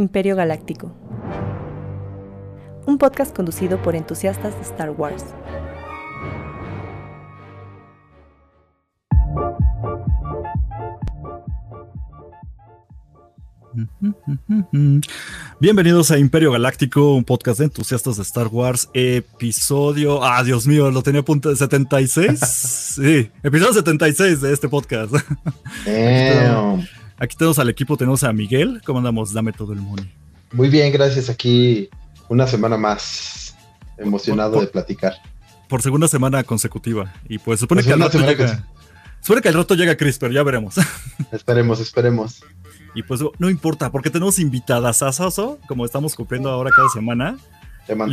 Imperio Galáctico. Un podcast conducido por entusiastas de Star Wars. Bienvenidos a Imperio Galáctico, un podcast de entusiastas de Star Wars, episodio, ah, Dios mío, lo tenía a punto de 76. sí, episodio 76 de este podcast. Aquí tenemos al equipo, tenemos a Miguel. ¿Cómo andamos? Dame todo el money. Muy bien, gracias. Aquí una semana más emocionado de platicar. Por segunda semana consecutiva. Y pues supone que al rato llega. Supone que al rato llega Chris, pero ya veremos. Esperemos, esperemos. Y pues no importa, porque tenemos invitadas a Saso, como estamos cumpliendo ahora cada semana.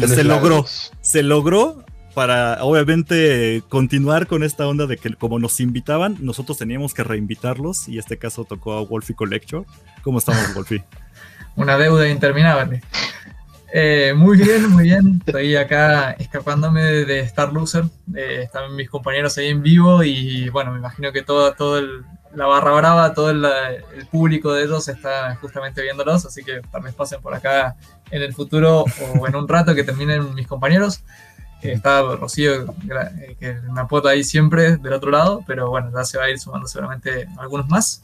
se logró, se logró para obviamente continuar con esta onda de que como nos invitaban, nosotros teníamos que reinvitarlos y este caso tocó a Wolfie Collector. ¿Cómo estamos, Wolfie? Una deuda interminable. Eh, muy bien, muy bien. Estoy acá escapándome de Star Loser. Eh, están mis compañeros ahí en vivo y bueno, me imagino que todo, todo la barra brava, todo el, público de ellos está justamente viéndolos, así que tal vez pasen por acá en el futuro o en un rato que terminen mis compañeros está Rocío, eh, que me aporta ahí siempre del otro lado, pero bueno, ya se va a ir sumando seguramente algunos más.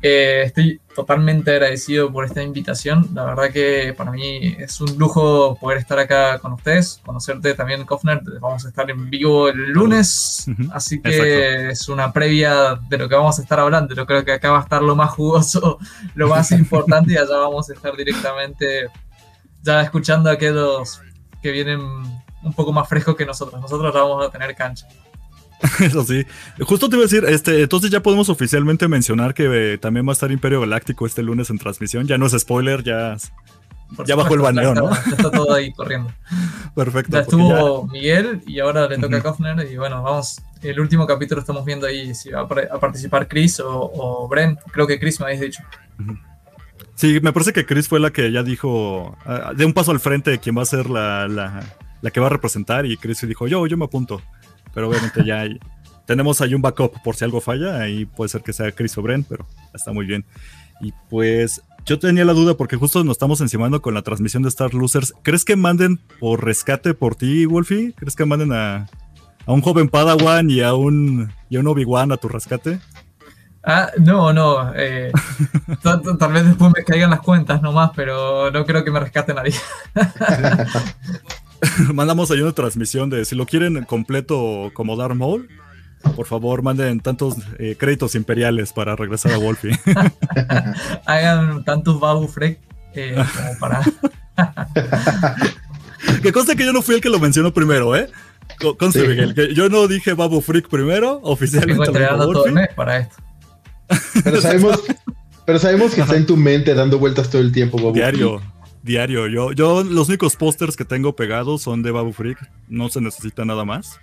Eh, estoy totalmente agradecido por esta invitación. La verdad que para mí es un lujo poder estar acá con ustedes, conocerte también, Kofner. Vamos a estar en vivo el lunes, así que es una previa de lo que vamos a estar hablando. Yo creo que acá va a estar lo más jugoso, lo más importante, y allá vamos a estar directamente ya escuchando a aquellos que vienen un poco más fresco que nosotros. Nosotros vamos a tener cancha. Eso sí. Justo te iba a decir, este, entonces ya podemos oficialmente mencionar que eh, también va a estar Imperio Galáctico este lunes en transmisión. Ya no es spoiler, ya, ya bajó el baneo, ¿no? Ya está todo ahí corriendo. Perfecto. Ya estuvo Miguel y ahora le toca a Kofner. Y bueno, vamos. El último capítulo estamos viendo ahí si va a participar Chris o, Bren. Creo que Chris me habéis dicho. Sí, me parece que Chris fue la que ya dijo ah, de un paso al frente de quién va a ser la la que va a representar y Chris dijo, yo, yo me apunto. Pero obviamente ya tenemos ahí un backup por si algo falla, ahí puede ser que sea Chris o Bren, pero está muy bien. Y pues yo tenía la duda porque justo nos estamos encimando con la transmisión de Star Losers. ¿Crees que manden por rescate por ti, Wolfie? ¿Crees que manden a, a un joven Padawan y a un, y a un Obi-Wan a tu rescate? Ah, no, no. Eh, tal, vez después me caigan las cuentas nomás, pero no creo que me rescate nadie. mandamos ahí una transmisión de si lo quieren completo como Darth Maul, por favor manden tantos eh, créditos imperiales para regresar a Wolfie. Hagan tantos Babu Freak eh, como para. que conste que yo no fui el que lo mencionó primero, ¿eh? Conste, Miguel, que yo no dije Babu Freak primero, oficialmente. todo el mes para esto. Pero sabemos, pero sabemos que está en tu mente dando vueltas todo el tiempo, Babu Diario diario. Yo, yo los únicos pósters que tengo pegados son de Babu Freak. No se necesita nada más.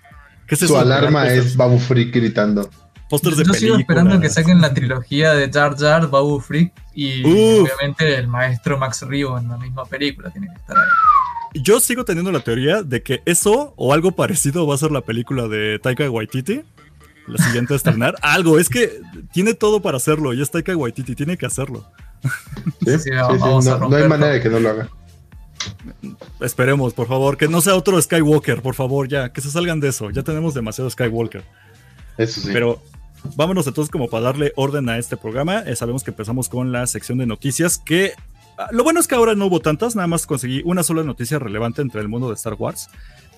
¿Qué Su alarma es Babu Freak gritando. Pósters de Yo sigo esperando que saquen la trilogía de Jar Jar, Babu Freak y obviamente el maestro Max Rebo en la misma película. Tiene que estar ahí. Yo sigo teniendo la teoría de que eso o algo parecido va a ser la película de Taika Waititi. La siguiente a estrenar. algo, es que tiene todo para hacerlo y es Taika Waititi, tiene que hacerlo. No, hay manera de que no lo haga. Esperemos, por favor, que no sea otro Skywalker, por favor, ya, que se salgan de eso. Ya tenemos demasiado Skywalker. Eso sí. Pero vámonos entonces como para darle orden a este programa. Eh, sabemos que empezamos con la sección de noticias, que ah, lo bueno es que ahora no hubo tantas, nada más conseguí una sola noticia relevante entre el mundo de Star Wars,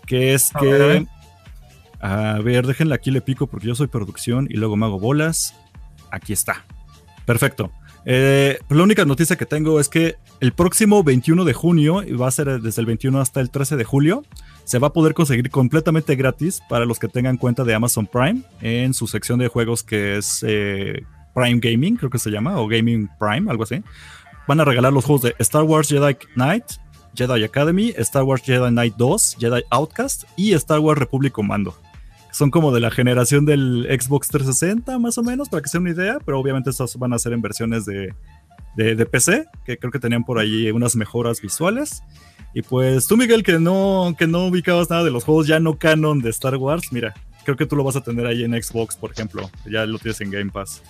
que es que... A ver, déjenla aquí, le pico porque yo soy producción y luego me hago bolas. Aquí está. Perfecto. Eh, la única noticia que tengo es que el próximo 21 de junio, y va a ser desde el 21 hasta el 13 de julio, se va a poder conseguir completamente gratis para los que tengan cuenta de Amazon Prime en su sección de juegos que es eh, Prime Gaming, creo que se llama, o Gaming Prime, algo así. Van a regalar los juegos de Star Wars Jedi Knight, Jedi Academy, Star Wars Jedi Knight 2, Jedi Outcast y Star Wars Republic Commando son como de la generación del Xbox 360, más o menos, para que sea una idea, pero obviamente estos van a ser en versiones de, de, PC, que creo que tenían por ahí unas mejoras visuales. Y pues tú, Miguel, que no, que no ubicabas nada de los juegos ya no canon de Star Wars, mira, creo que tú lo vas a tener ahí en Xbox, por ejemplo, ya lo tienes en Game Pass.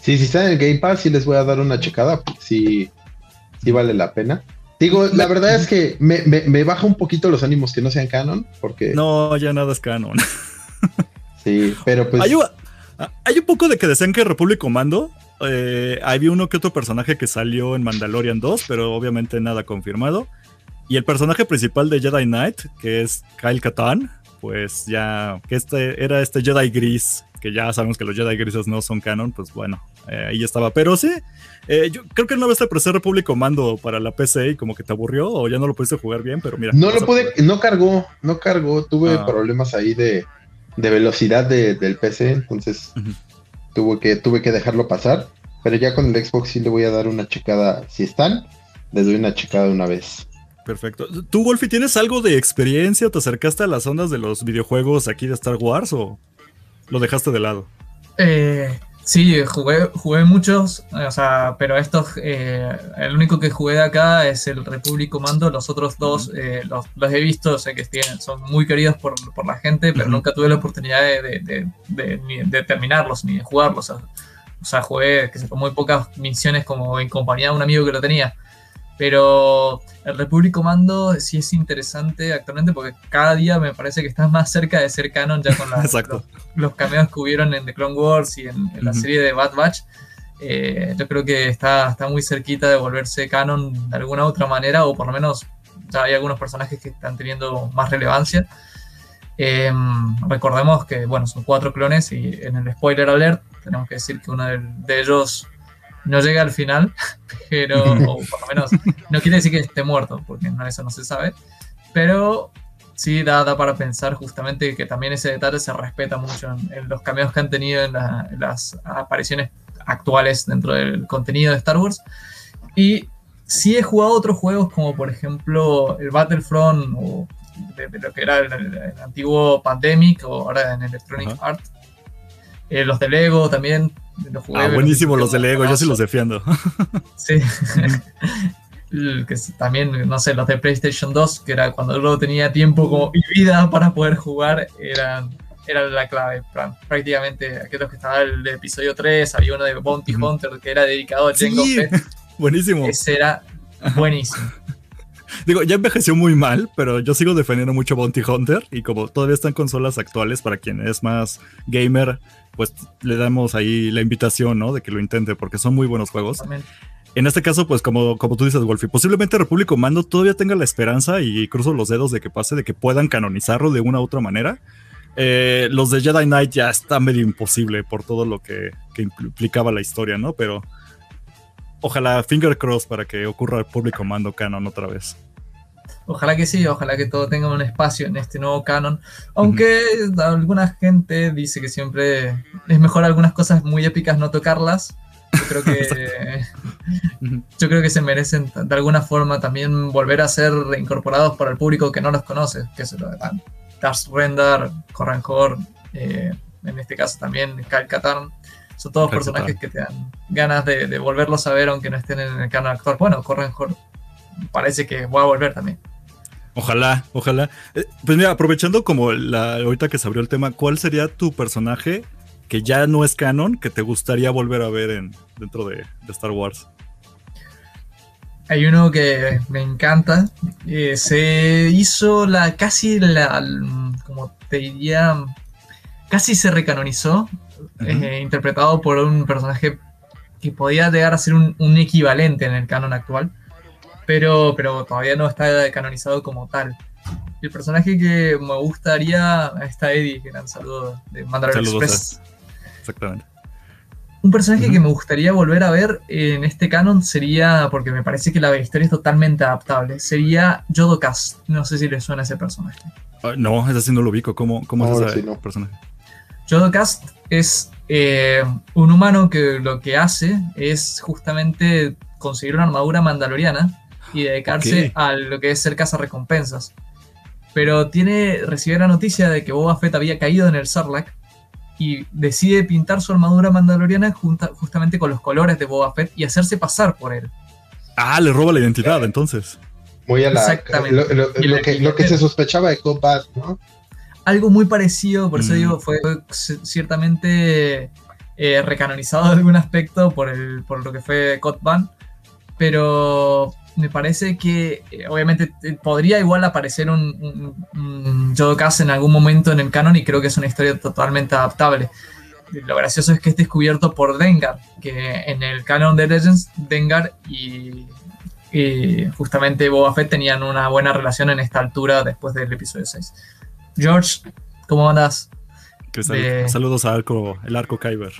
Sí, si está en el Game Pass, sí les voy a dar una checada. Sí, sí vale la pena. Digo, la verdad es que me, me, baja un poquito los ánimos que no sean canon, porque... No, ya nada es canon. sí, pero pues... Hay, hay un poco de que decían que Republic Commando eh, había uno que otro personaje que salió en Mandalorian 2, pero obviamente nada confirmado. Y el personaje principal de Jedi Knight, que es Kyle Katarn, pues ya que este era este Jedi gris, que ya sabemos que los Jedi grises no son canon, pues bueno, eh, ahí estaba. Pero sí, eh, yo creo que una vez te presté Republic Commando para la PC y como que te aburrió o ya no lo pudiste jugar bien, pero mira. No lo pude, no cargó, no cargó, tuve ah. problemas ahí de, velocidad del PC, entonces tuve, que, tuve que dejarlo pasar. Pero ya con el Xbox sí le voy a dar una checada, si están, les doy una checada de una vez. Perfecto. ¿Tú, Wolfie, tienes algo de experiencia? ¿Te acercaste a las ondas de los videojuegos aquí de Star Wars o lo dejaste de lado? Eh, sí, jugué, jugué muchos, o sea, pero estos, eh, el único que jugué de acá es el Republic Commando, los otros dos eh, los, he visto, sé que tienen, son muy queridos por, la gente, pero nunca tuve la oportunidad de, de, terminarlos ni de jugarlos. O sea, jugué que se muy pocas misiones como en compañía de un amigo que lo tenía. Pero el Republic Commando sí es interesante actualmente porque cada día me parece que está más cerca de ser canon ya con los, cameos que hubieron en The Clone Wars y en, la serie de Bad Batch. Eh, yo creo que está, está muy cerquita de volverse canon de alguna otra manera, o por lo menos ya hay algunos personajes que están teniendo más relevancia. Em, recordemos que, bueno, son cuatro clones y en el spoiler alert tenemos que decir que uno de ellos no llega al final, pero o por lo menos no quiere decir que esté muerto, porque no, eso no se sabe, pero sí da, para pensar justamente que también ese detalle se respeta mucho en, los cameos que han tenido en, las apariciones actuales dentro del contenido de Star Wars. Y sí he jugado otros juegos como por ejemplo el Battlefront o de, lo que era el, antiguo Pandemic o ahora en Electronic Arts. Eh, los de Lego también ah, buenísimo los de Lego, yo sí los defiendo. Sí. que también, no sé, los de PlayStation 2, que era cuando luego tenía tiempo como y vida para poder jugar, eran, era la clave. Prácticamente, aquellos que estaba el episodio 3, había uno de Bounty Hunter que era dedicado a Jango Fett. Buenísimo. Ese era buenísimo. Digo, ya envejeció muy mal, pero yo sigo defendiendo mucho Bounty Hunter y como todavía están consolas actuales para quien es más gamer, pues le damos ahí la invitación, ¿no? De que lo intente, porque son muy buenos juegos. En este caso, pues como, como tú dices, Wolfie, posiblemente República Mando todavía tenga la esperanza y cruzo los dedos de que pase, de que puedan canonizarlo de una u otra manera. Eh, los de Jedi Knight ya está medio imposible por todo lo que, que, implicaba la historia, ¿no? Pero ojalá, finger cross para que ocurra República Mando canon otra vez. Ojalá que sí, ojalá que todo tenga un espacio en este nuevo canon. Aunque alguna gente dice que siempre es mejor algunas cosas muy épicas no tocarlas. Yo creo que, yo creo que se merecen de alguna forma también volver a ser reincorporados por el público que no los conoce, que se lo dan. Darth Render, Corranjor, eh, en este caso también Cal Katarn. Son todos personajes que te dan ganas de, de, volverlos a ver aunque no estén en el canon actual. Bueno, Corranjor parece que voy a volver también. Ojalá, ojalá. Eh, pues mira, aprovechando como la, ahorita que se abrió el tema, ¿cuál sería tu personaje que ya no es canon que te gustaría volver a ver en, dentro de, Star Wars? Hay uno que me encanta. Eh, se hizo la casi la, como te diría, casi se recanonizó, eh, interpretado por un personaje que podía llegar a ser un, un equivalente en el canon actual pero, pero todavía no está canonizado como tal. El personaje que me gustaría está Eddie, gran saludo de Mandalorian Express. Exactamente. Un personaje que me gustaría volver a ver en este canon sería, porque me parece que la historia es totalmente adaptable, sería Jodocast. No sé si le suena ese personaje. Ah, no, es así no lo ubico. ¿Cómo, cómo es ese personaje? Jodocast es eh, un humano que lo que hace es justamente conseguir una armadura mandaloriana y dedicarse a lo que es ser recompensas. Pero tiene, recibió la noticia de que Boba Fett había caído en el Sarlacc y decide pintar su armadura mandaloriana justamente con los colores de Boba Fett y hacerse pasar por él. Ah, le roba la identidad entonces. Muy a la, Exactamente. Lo, que, se sospechaba de Cobb ¿no? Algo muy parecido, por eso mm. digo, fue ciertamente eh, recanonizado en algún aspecto por, el, por lo que fue Cod pero me parece que eh, obviamente podría igual aparecer un, un, en algún momento en el canon y creo que es una historia totalmente adaptable. Lo gracioso es que es descubierto por Dengar, que en el canon de Legends, Dengar y, justamente Boba Fett tenían una buena relación en esta altura después del episodio 6. George, ¿cómo andas? Saludos a arco, el arco Kyber.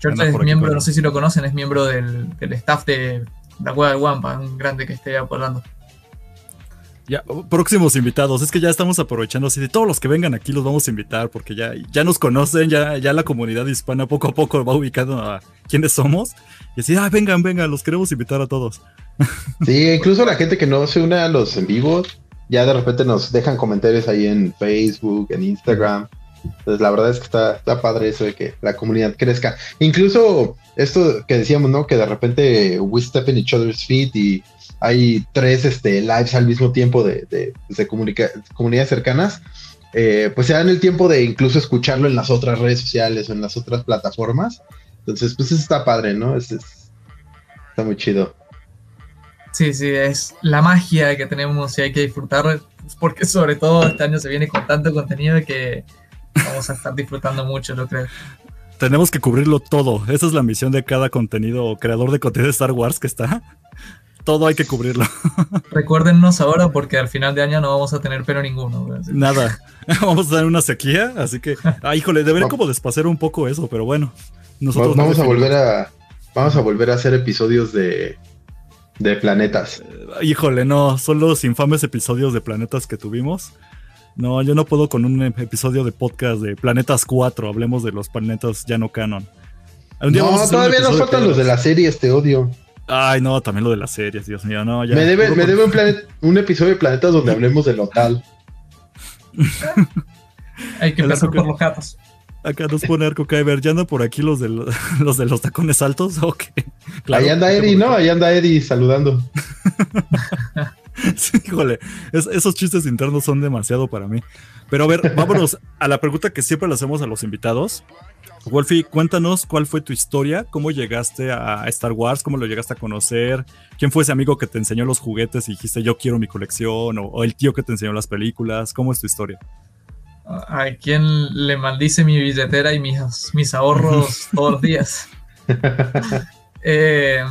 George es miembro, no sé si lo conocen, es miembro del staff de la cueva de Wampa, un grande que esté apoyando. Ya, próximos invitados, es que ya estamos aprovechando así de todos los que vengan aquí los vamos a invitar porque ya, ya nos conocen, ya, ya la comunidad hispana poco a poco va ubicando a quiénes somos y así, ah, vengan, vengan, los queremos invitar a todos. Sí, incluso la gente que no se une a los en vivos, ya de repente nos dejan comentarios ahí en Facebook, en Instagram. Entonces, la verdad es que está, está padre eso de que la comunidad crezca. Incluso esto que decíamos, ¿no? Que de repente we step in each other's feet y hay tres este, lives al mismo tiempo de, de, de comunidades cercanas. Eh, pues se dan el tiempo de incluso escucharlo en las otras redes sociales o en las otras plataformas. Entonces, pues eso está padre, ¿no? Es, está muy chido. Sí, sí, es la magia que tenemos y hay que disfrutar, porque sobre todo este año se viene con tanto contenido que vamos a estar disfrutando mucho, lo creo. Tenemos que cubrirlo todo. Esa es la misión de cada contenido o creador de contenido de Star Wars que está. Todo hay que cubrirlo. Recuérdennos ahora porque al final de año no vamos a tener pero ninguno. Nada. Vamos a tener una sequía, así que, ah, híjole, debería como despacer un poco eso, pero bueno. Nosotros vamos a volver a vamos a volver a hacer episodios de de planetas. Eh, híjole, no, son los infames episodios de planetas que tuvimos. No, yo no puedo con un episodio de podcast de Planetas 4, hablemos de los planetas ya no canon. no, todavía nos faltan los de la serie, este odio. Ay, no, también lo de las series, Dios mío, no, ya. Me debe, me debe un, un, episodio de Planetas donde hablemos de local. Hay que empezar por los gatos. Acá nos pone Arco Kyber, ¿ya andan por aquí los de los, de los tacones altos? Ok. Ahí anda Eddie, ¿no? Ahí anda Eddie saludando. sí, híjole, esos chistes internos son demasiado para mí. Pero a ver, vámonos a la pregunta que siempre le hacemos a los invitados. Wolfie, cuéntanos cuál fue tu historia, cómo llegaste a Star Wars, cómo lo llegaste a conocer, quién fue ese amigo que te enseñó los juguetes y dijiste yo quiero mi colección, o, el tío que te enseñó las películas, ¿cómo es tu historia? ¿A quién le maldice mi billetera y mis, mis ahorros todos los días? eh,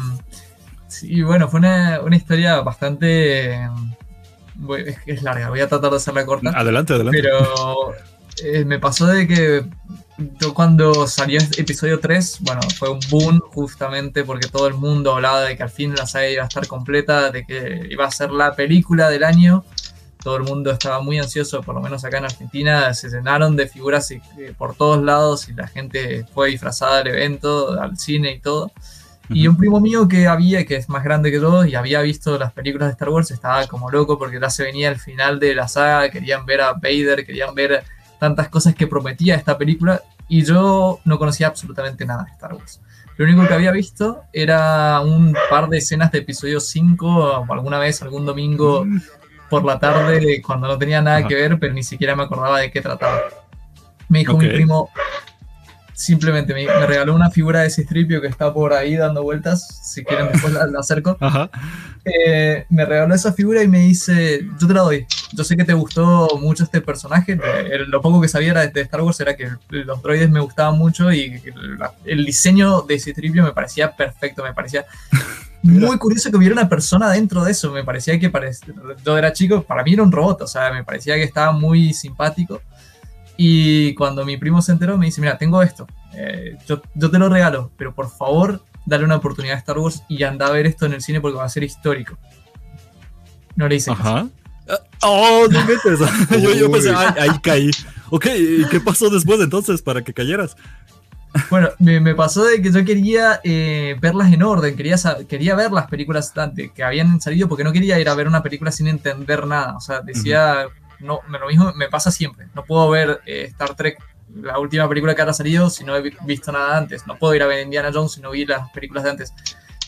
sí, bueno, fue una, una historia bastante... Es, es larga, voy a tratar de hacerla corta. Adelante, adelante. Pero eh, me pasó de que yo cuando salió episodio 3, bueno, fue un boom justamente porque todo el mundo hablaba de que al fin la saga iba a estar completa, de que iba a ser la película del año. Todo el mundo estaba muy ansioso, por lo menos acá en Argentina, se llenaron de figuras eh, por todos lados y la gente fue disfrazada al evento, al cine y todo. Y un primo mío que había, que es más grande que todos y había visto las películas de Star Wars, estaba como loco porque ya se venía el final de la saga, querían ver a Vader, querían ver tantas cosas que prometía esta película y yo no conocía absolutamente nada de Star Wars. Lo único que había visto era un par de escenas de episodio 5, o alguna vez, algún domingo por la tarde, cuando no tenía nada que ver, pero ni siquiera me acordaba de qué trataba. Me dijo mi primo, simplemente me, regaló una figura de ese stripio que está por ahí dando vueltas. Si quieren, después la, acerco. Eh, me regaló esa figura y me dice: Yo te la doy. Yo sé que te gustó mucho este personaje. lo poco que sabía de Star Wars era que los droides me gustaban mucho y el diseño de ese stripio me parecía perfecto. Me parecía. Muy curioso que hubiera una persona dentro de eso. Me parecía que yo era chico, para mí era un robot. O sea, me parecía que estaba muy simpático. Y cuando mi primo se enteró, me dice, mira, tengo esto, eh, yo, te lo regalo, pero por favor, dale una oportunidad a Star Wars y anda a ver esto en el cine porque va a ser histórico. No le hice Ajá. Ah, oh, no metes. yo, yo pensé, ahí caí. Ok, ¿y qué pasó después entonces para que cayeras? Bueno, me, pasó de que yo quería eh, verlas en orden, quería, quería ver las películas que habían salido porque no quería ir a ver una película sin entender nada. O sea, decía, no, lo mismo me pasa siempre. No puedo ver eh, Star Trek, la última película que ha salido, si no he visto nada antes. No puedo ir a ver Indiana Jones si no vi las películas de antes.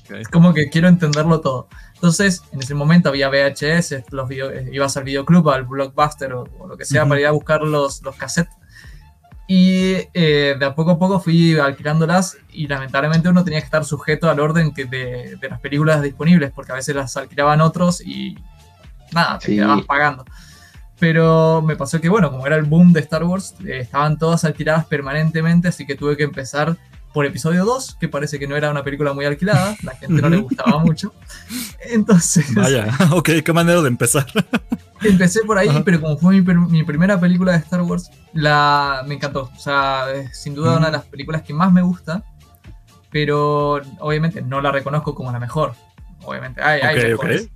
Es como que quiero entenderlo todo. Entonces, en ese momento había VHS, los video, eh, ibas al videoclub, al blockbuster o, lo que sea para ir a buscar los, los cassettes. Y eh, de a poco a poco fui alquilándolas y lamentablemente uno tenía que estar sujeto al orden que de, las películas disponibles, porque a veces las alquilaban otros y nada, te quedabas pagando. Pero me pasó que, bueno, como era el boom de Star Wars, eh, estaban todas alquiladas permanentemente, así que tuve que empezar por episodio 2, que parece que no era una película muy alquilada, la gente no le gustaba mucho. Entonces. Vaya, ok, qué manera de empezar. Empecé por ahí, pero como fue mi, primera película de Star Wars, la, me encantó. O sea, es sin duda una de las películas que más me gusta, pero obviamente no la reconozco como la mejor. Obviamente, hay, hay okay,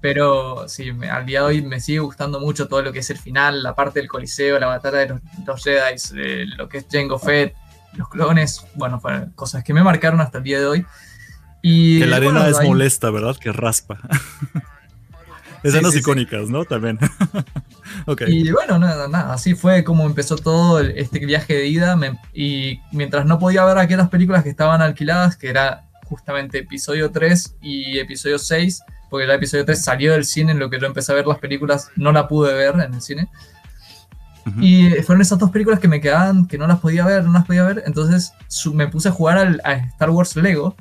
Pero sí, al día de hoy me sigue gustando mucho todo lo que es el final, la parte del Coliseo, la batalla de los, los Jedi, eh, lo que es Jango Fett, los clones, bueno, fueron cosas que me marcaron hasta el día de hoy. Y, que la arena es molesta, ¿verdad? Que raspa. Escenas icónicas, ¿no? También. Y bueno, nada, nada, así fue como empezó todo este viaje de ida. y mientras no podía ver aquellas películas que estaban alquiladas, que era justamente episodio 3 y episodio 6, porque el episodio 3 salió del cine, en lo que yo empecé a ver las películas, no la pude ver en el cine. Y fueron esas dos películas que me quedaban, que no las podía ver, no las podía ver. Entonces me puse a jugar al, a Star Wars Lego,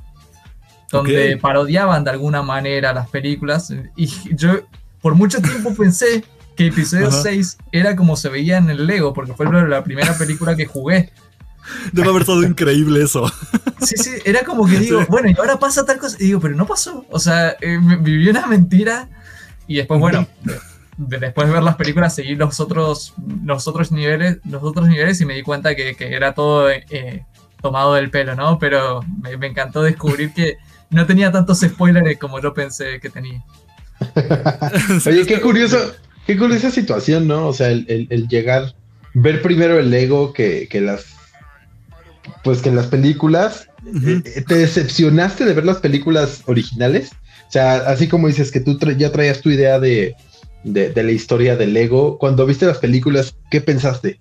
donde parodiaban de alguna manera las películas. Y yo por mucho tiempo pensé que episodio 6 era como se veía en el Lego, porque fue la primera película que jugué. Debe haber estado increíble eso. Sí, sí, era como que digo, bueno, y ahora pasa tal cosa. Y digo, pero no pasó. O sea, eh, viví una mentira. Y después, bueno, después de ver las películas seguí los otros, los otros niveles, los otros niveles y me di cuenta que, era todo eh, tomado del pelo, ¿no? Pero me, encantó descubrir que no tenía tantos spoilers como yo pensé que tenía. Oye, qué curioso, qué curiosa situación, ¿no? O sea, el, llegar, ver primero el Lego que, las, pues que las películas. Eh, ¿Te decepcionaste de ver las películas originales? O sea, así como dices que tú ya traías tu idea de, de, la historia del Lego. Cuando viste las películas, ¿qué pensaste?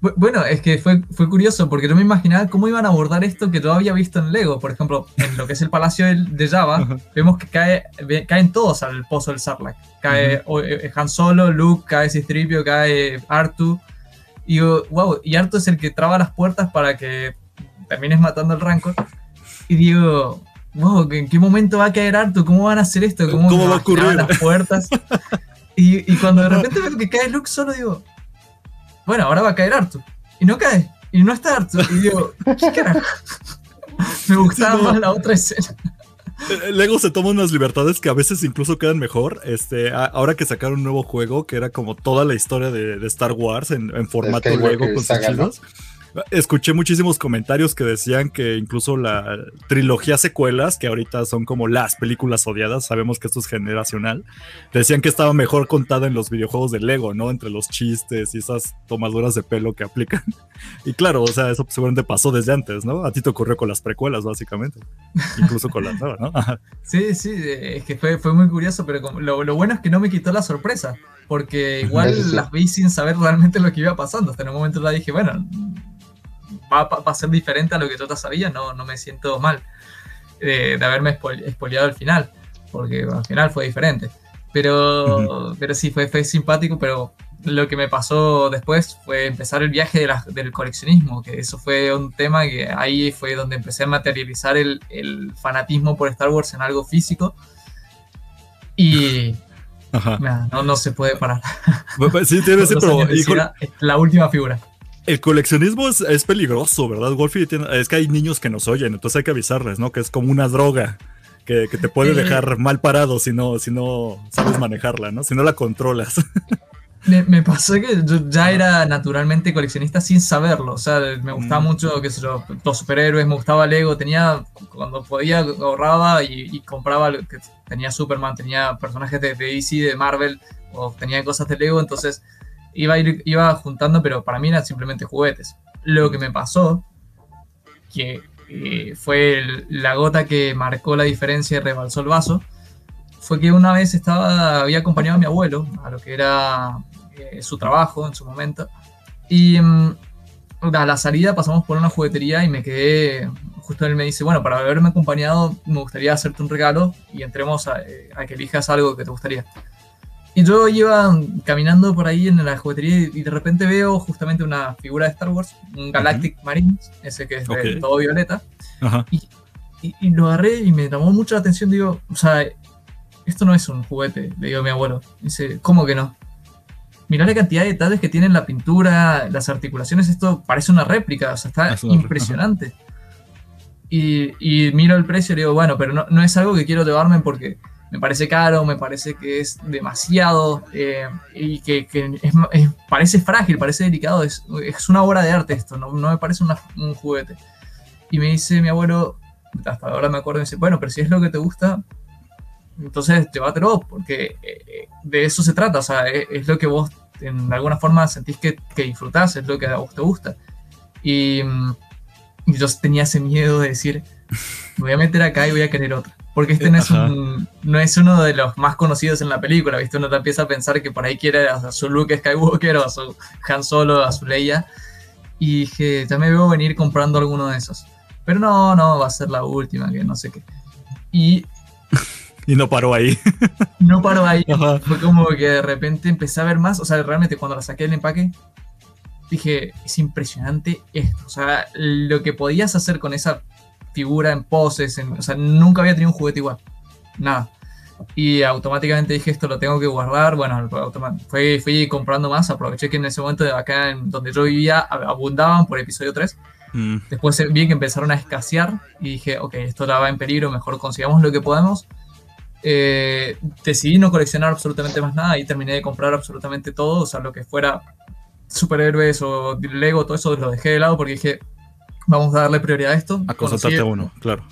Bueno, es que fue, fue curioso porque no me imaginaba cómo iban a abordar esto que yo había visto en Lego. Por ejemplo, en lo que es el Palacio de Java, vemos que cae, caen todos al pozo del Sarlacc. Cae eh, Han Solo, Luke, cae Cistripio, cae Artu. Y digo, wow, y Artu es el que traba las puertas para que termines matando al Rancor. Y digo, wow, ¿en qué momento va a caer Artu? ¿Cómo van a hacer esto? ¿Cómo, va a ocurrir? las puertas? y, y, cuando de repente veo que cae Luke solo digo, bueno, ahora va a caer Artu. Y no cae. Y no está Artu. Y digo, ¿qué carajo? Me gustaba más la otra escena. Lego se toma unas libertades que a veces incluso quedan mejor. Este, ahora que sacaron un nuevo juego que era como toda la historia de, Star Wars en, formato Lego con sus chidos. Escuché muchísimos comentarios que decían que incluso la trilogía secuelas, que ahorita son como las películas odiadas, sabemos que esto es generacional, decían que estaba mejor contada en los videojuegos de Lego, ¿no? Entre los chistes y esas tomaduras de pelo que aplican. Y claro, o sea, eso seguramente pasó desde antes, ¿no? A ti te ocurrió con las precuelas, básicamente. Incluso con las nuevas, ¿no? Sí, sí, es que fue, fue muy curioso, pero lo, lo, bueno es que no me quitó la sorpresa, porque igual las vi sin saber realmente lo que iba pasando. Hasta en un momento la dije, bueno, va, a ser diferente a lo que yo ya sabía, no, no me siento mal de, haberme expoliado al final, porque al final fue diferente. Pero, pero sí, fue, fue simpático, pero lo que me pasó después fue empezar el viaje del coleccionismo, que eso fue un tema que ahí fue donde empecé a materializar el, el fanatismo por Star Wars en algo físico. Y no, no se puede parar. Sí, tiene ese, pero, la última figura. El coleccionismo es, peligroso, ¿verdad, Wolfie? es que hay niños que nos oyen, entonces hay que avisarles, ¿no? Que es como una droga que, te puede dejar mal parado si no, si no sabes manejarla, ¿no? Si no la controlas. Me, pasó que yo ya era naturalmente coleccionista sin saberlo. O sea, me gustaba mm. mucho, qué sé yo, los superhéroes, me gustaba Lego. Tenía, cuando podía, ahorraba y, compraba. Tenía Superman, tenía personajes de, de DC, de Marvel, o tenía cosas de Lego. Entonces, iba, iba juntando, pero para mí eran simplemente juguetes. Lo que me pasó, que eh, fue la gota que marcó la diferencia y rebalsó el vaso, fue que una vez estaba, había acompañado a mi abuelo a lo que era eh, su trabajo en su momento, y mm, a la salida pasamos por una juguetería y me quedé, justo él me dice, bueno, para haberme acompañado me gustaría hacerte un regalo y entremos a, eh, a que elijas algo que te gustaría. Y yo iba caminando por ahí en la juguetería y de repente veo justamente una figura de Star Wars, un Galactic Marines, ese que es de todo violeta. Y, y, lo agarré y me llamó mucho la atención. Digo, o sea, esto no es un juguete, le digo a mi abuelo. Dice, ¿cómo que no? Mirá la cantidad de detalles que tiene la pintura, las articulaciones, esto parece una réplica, o sea, está impresionante. Y, y, miro el precio y digo, bueno, pero no, no es algo que quiero llevarme porque me parece caro, me parece que es demasiado eh, y que, parece frágil, parece delicado, es, es, una obra de arte esto, no, no me parece un juguete. Y me dice mi abuelo, hasta ahora me acuerdo, me dice, bueno, pero si es lo que te gusta, entonces llévatelo, porque eh, de eso se trata, o sea, es, lo que vos en alguna forma sentís que, que disfrutás, es lo que a vos te gusta. Y, y yo tenía ese miedo de decir, me voy a meter acá y voy a querer otro. Porque este no es, un, no es uno de los más conocidos en la película, ¿viste? Uno te empieza a pensar que por ahí quiere a su Luke Skywalker o a su Han Solo, a su Leia. Y dije, ya me veo venir comprando alguno de esos. Pero no, no, va a ser la última, que no sé qué. Y... y no paró ahí. no paró ahí. Fue como que de repente empecé a ver más. O sea, realmente cuando la saqué del empaque, dije, es impresionante esto. O sea, lo que podías hacer con esa figura en poses, o sea, nunca había tenido un juguete igual, nada. Y automáticamente dije, esto lo tengo que guardar, bueno, fui, fui comprando más, aproveché que en ese momento de acá en donde yo vivía abundaban por episodio 3. Mm. Después vi que empezaron a escasear y dije, ok, esto la va en peligro, mejor consigamos lo que podemos. Eh, decidí no coleccionar absolutamente más nada y terminé de comprar absolutamente todo, o sea, lo que fuera superhéroes o Lego, todo eso lo dejé de lado porque dije, vamos a darle prioridad a esto. A consultarte a uno, claro.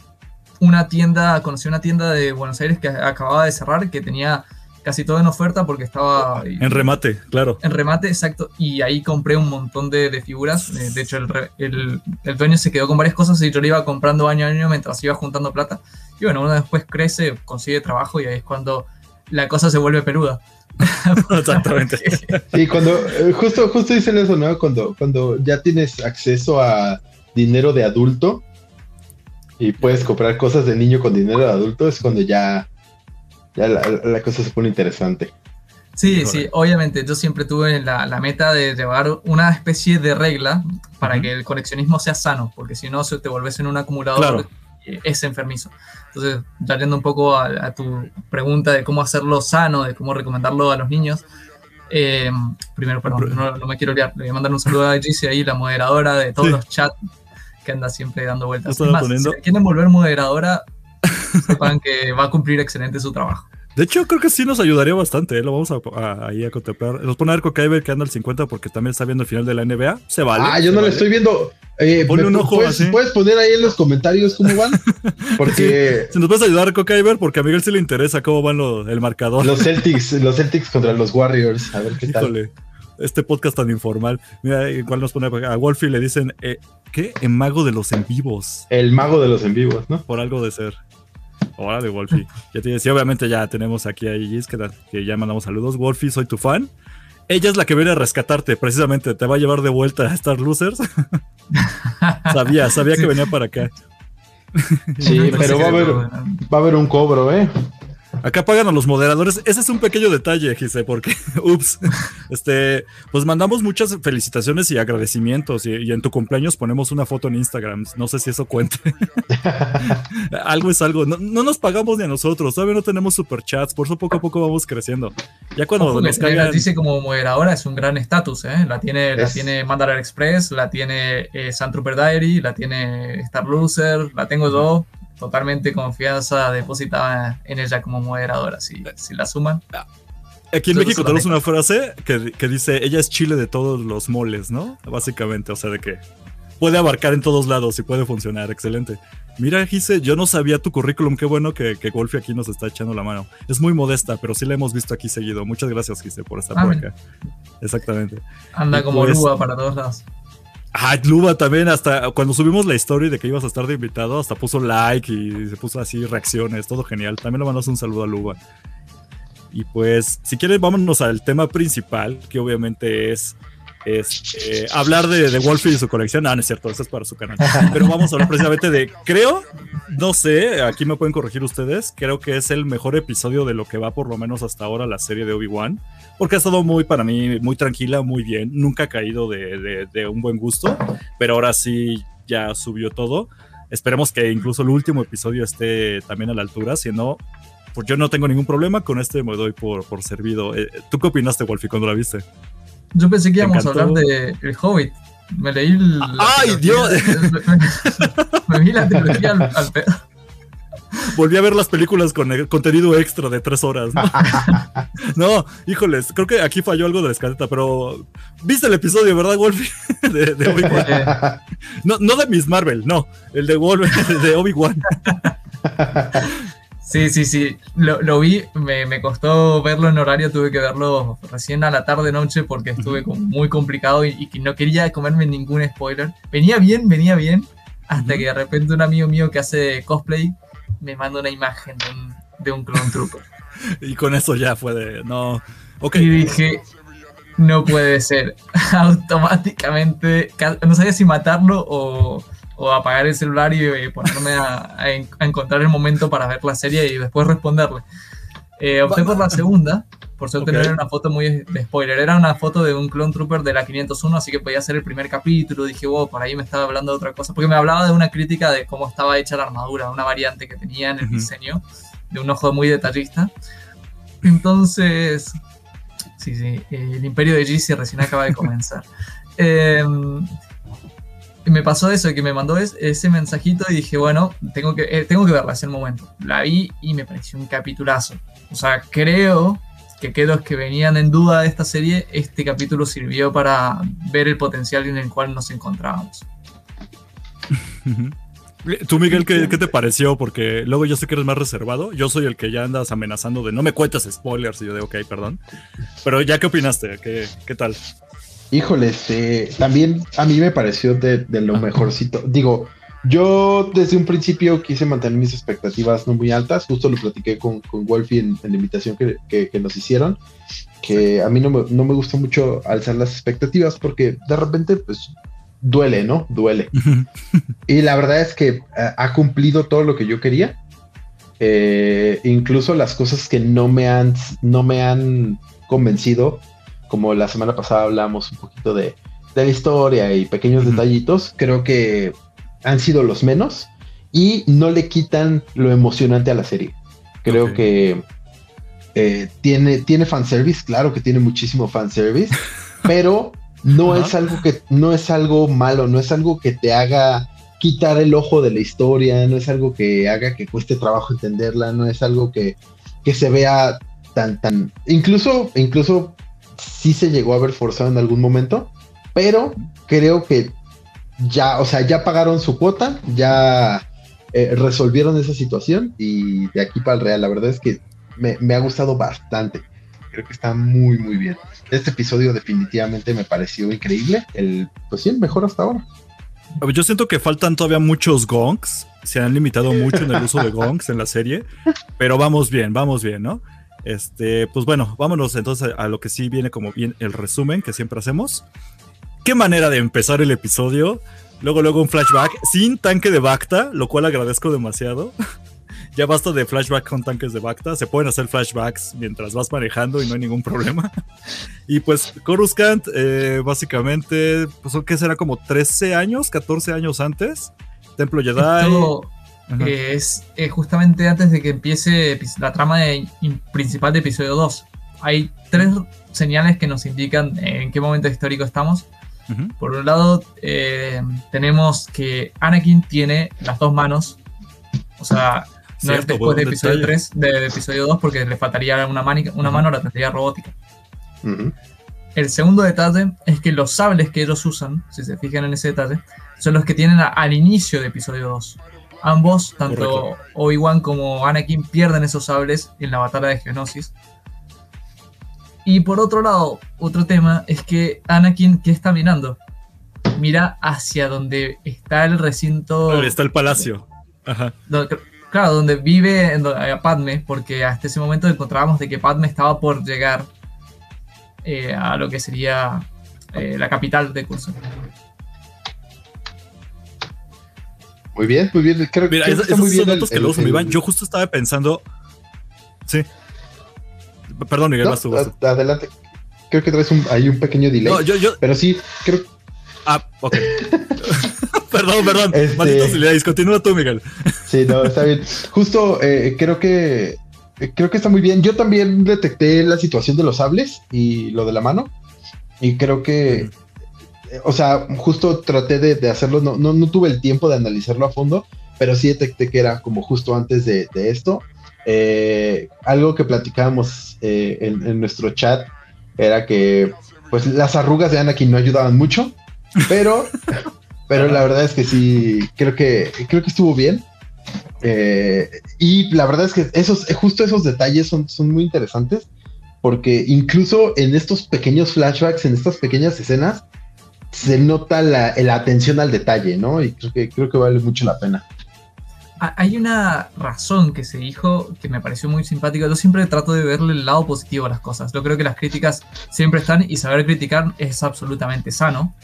Una tienda, conocí una tienda de Buenos Aires que acababa de cerrar, que tenía casi todo en oferta porque estaba... En remate, claro. En remate, exacto. Y ahí compré un montón de, figuras. Eh, de hecho, el, el, dueño se quedó con varias cosas y yo le iba comprando año a año mientras iba juntando plata. Y bueno, uno después crece, consigue trabajo y ahí es cuando la cosa se vuelve peluda. Exactamente. Y cuando, eh, justo, justo dicen eso, ¿no? Cuando, cuando ya tienes acceso a dinero de adulto y puedes comprar cosas de niño con dinero de adulto, es cuando ya, ya la, cosa se pone interesante. Sí, sí, obviamente yo siempre tuve la, la, meta de llevar una especie de regla para que el coleccionismo sea sano, porque si no se te volvés en un acumulador es enfermizo. Entonces, ya yendo un poco a, tu pregunta de cómo hacerlo sano, de cómo recomendarlo a los niños, eh, primero, perdón, no, me quiero liar, le voy a mandar un saludo a Gizzy ahí, la moderadora de todos los chats que anda siempre dando vueltas. si quieren volver moderadora, sepan que va a cumplir excelente su trabajo. De hecho, creo que sí nos ayudaría bastante. ¿eh? Lo vamos a, ahí a contemplar. Nos pone a ver Cocaíber que anda al 50 porque también está viendo el final de la NBA. Se vale. Ah, yo no lo estoy viendo. Eh, un ojo puedes, puedes, poner ahí en los comentarios cómo van? Porque. si nos puedes ayudar, Cocaíber, porque a Miguel sí le interesa cómo van el marcador. Los Celtics, los Celtics contra los Warriors. A ver qué tal. Este podcast tan informal. Mira, igual nos pone a Wolfie le dicen, eh, ¿qué? El mago de los en vivos. El mago de los en vivos, ¿no? Por algo de ser. Órale, Wolfie. ya te decía, obviamente ya tenemos aquí a Gis, que, que ya mandamos saludos. Wolfie, soy tu fan. Ella es la que viene a rescatarte, precisamente. Te va a llevar de vuelta a Star Losers. sabía, sabía que venía para acá. sí, pero va a, haber, va a haber un cobro, ¿eh? Acá pagan a los moderadores. Ese es un pequeño detalle, Gise, porque, ups, este, pues mandamos muchas felicitaciones y agradecimientos y, en tu cumpleaños ponemos una foto en Instagram. No sé si eso cuente. algo es algo. No, nos pagamos ni a nosotros. Todavía no tenemos superchats. Por eso poco a poco vamos creciendo. Ya cuando nos caigan... dice como moderadora es un gran estatus, ¿eh? La tiene, la tiene Mandalor Express, la tiene eh, Trooper Diary, la tiene Star Loser, la tengo yo totalmente confianza depositada en ella como moderadora, si, si la suman. Aquí en México tenemos una frase que, que, dice, ella es chile de todos los moles, ¿no? Básicamente, o sea, de que puede abarcar en todos lados y puede funcionar, excelente. Mira, Gise, yo no sabía tu currículum, qué bueno que, que Golfi aquí nos está echando la mano. Es muy modesta, pero sí la hemos visto aquí seguido. Muchas gracias, Gise, por estar por acá. Exactamente. Anda como pues, para todos lados. Ah, Luba también, hasta cuando subimos la historia de que ibas a estar de invitado, hasta puso like y se puso así reacciones, todo genial. También le mandas un saludo a Luba. Y pues, si quieres, vámonos al tema principal, que obviamente es este, hablar de, de Wolfie y su colección. Ah, no es cierto, eso es para su canal. Pero vamos a hablar precisamente de, creo, no sé, aquí me pueden corregir ustedes, creo que es el mejor episodio de lo que va por lo menos hasta ahora la serie de Obi-Wan, porque ha estado muy, para mí, muy tranquila, muy bien, nunca ha caído de, de un buen gusto, pero ahora sí ya subió todo. Esperemos que incluso el último episodio esté también a la altura, si no, pues yo no tengo ningún problema con este, me doy por, por servido. Eh, ¿Tú qué opinaste, Wolfie, cuando la viste? Yo pensé que íbamos a hablar de El Hobbit. Me leí el. ¡Ay, Dios! Me, vi la trilogía al, pedo. Volví a ver las películas con el contenido extra de tres horas. ¿no? no, híjoles, creo que aquí falló algo de la escaleta, pero viste el episodio, ¿verdad, Wolfie? De, de Obi-Wan. No, no de Miss Marvel, no, el de Wolfie, de Obi-Wan. Sí, sí, sí, lo, lo vi, me, me, costó verlo en horario, tuve que verlo recién a la tarde noche porque estuve muy complicado y, y, no quería comerme ningún spoiler. Venía bien, venía bien, hasta que de repente un amigo mío que hace cosplay me manda una imagen de un, de un Clone Trooper. y con eso ya fue de, no, ok. Y dije, no puede ser, automáticamente, no sabía si matarlo o o apagar el celular y, ponerme a, encontrar el momento para ver la serie y después responderle. Eh, opté por la segunda, por suerte no era una foto muy de spoiler, era una foto de un Clone Trooper de la 501, así que podía ser el primer capítulo. Dije, wow, por ahí me estaba hablando de otra cosa, porque me hablaba de una crítica de cómo estaba hecha la armadura, una variante que tenía en el diseño, de un ojo muy detallista. Entonces, sí, sí, el imperio de Gizi recién acaba de comenzar. eh, me pasó eso, que me mandó ese mensajito y dije, bueno, tengo que, eh, tengo que verla, es el momento. La vi y me pareció un capitulazo. O sea, creo que quedos que venían en duda de esta serie, este capítulo sirvió para ver el potencial en el cual nos encontrábamos. Tú, Miguel, ¿qué, te pareció? Porque luego yo sé que eres más reservado. Yo soy el que ya andas amenazando de no me cuentes spoilers. Y yo de ok, perdón. Pero ya, ¿qué opinaste? ¿Qué, qué tal? Híjole, este, también a mí me pareció de, lo mejorcito. Digo, yo desde un principio quise mantener mis expectativas no muy altas, justo lo platiqué con, con Wolfie en, la invitación que, nos hicieron, que a mí no me, no me gusta mucho alzar las expectativas porque de repente pues duele, ¿no? Duele. y la verdad es que ha cumplido todo lo que yo quería. Eh, incluso las cosas que no me han, no me han convencido como la semana pasada hablamos un poquito de, la historia y pequeños detallitos, creo que han sido los menos y no le quitan lo emocionante a la serie. Creo que eh, tiene, tiene fanservice, claro que tiene muchísimo fanservice, pero no es algo que no es algo malo, no es algo que te haga quitar el ojo de la historia, no es algo que haga que cueste trabajo entenderla, no es algo que, que se vea tan, tan, incluso, incluso sí se llegó a ver forzado en algún momento, pero creo que ya, o sea, ya pagaron su cuota, ya eh, resolvieron esa situación y de aquí para el Real, la verdad es que me, ha gustado bastante. Creo que está muy, muy bien. Este episodio definitivamente me pareció increíble. El, pues sí, el mejor hasta ahora. Yo siento que faltan todavía muchos gongs. Se han limitado mucho en el uso de gongs en la serie. Pero vamos bien, vamos bien, ¿no? Este, pues bueno, vámonos entonces a lo que sí viene como bien el resumen que siempre hacemos. Qué manera de empezar el episodio. Luego, luego un flashback sin tanque de Bacta, lo cual agradezco demasiado. ya basta de flashback con tanques de Bacta. Se pueden hacer flashbacks mientras vas manejando y no hay ningún problema. y pues Coruscant, eh, básicamente, pues ¿qué será como 13 años, 14 años antes? Templo Jedi que es justamente antes de que empiece la trama principal de episodio 2. Hay tres señales que nos indican en qué momento histórico estamos. Por un lado, eh, tenemos que Anakin tiene las dos manos. O sea, no es después de episodio 3, de, episodio 2, porque le faltaría una, una mano, la tendría robótica. El segundo detalle es que los sables que ellos usan, si se fijan en ese detalle, son los que tienen al inicio de episodio 2. Ambos, tanto Obi-Wan como Anakin, pierden esos sables en la batalla de Geonosis. Y por otro lado, otro tema es que Anakin, ¿qué está mirando? Mira hacia donde está el recinto. está el palacio. Ajá. claro, donde vive Padme, porque hasta ese momento encontrábamos de que Padme estaba por llegar eh, a lo que sería eh, la capital de Curso. Muy bien, muy bien. Creo, Mira, esos son datos que luego se me iban. Yo justo estaba pensando. Sí. Perdón, Miguel, vas tú. Adelante. Creo que traes un, hay un pequeño delay. No, yo, yo... Pero sí, creo. Ah, ok. perdón, perdón. Este... Malditos Continúa tú, Miguel. sí, no, está bien. Justo eh, creo que. Creo que está muy bien. Yo también detecté la situación de los sables y lo de la mano. Y creo que. O sea, justo traté de, hacerlo. No, no, no, tuve el tiempo de analizarlo a fondo. Pero sí detecté que era como justo antes de, de esto. Eh, algo que platicábamos eh, en, nuestro chat era que pues las arrugas de Anakin no ayudaban mucho, pero, pero la verdad es que sí, creo que, creo que estuvo bien. Eh, y la verdad es que esos, justo esos detalles son, son muy interesantes, porque incluso en estos pequeños flashbacks, en estas pequeñas escenas, se nota la, la atención al detalle, ¿no? Y creo que, creo que vale mucho la pena hay una razón que se dijo que me pareció muy simpática. Yo siempre trato de verle el lado positivo a las cosas. Yo creo que las críticas siempre están y saber criticar es absolutamente sano.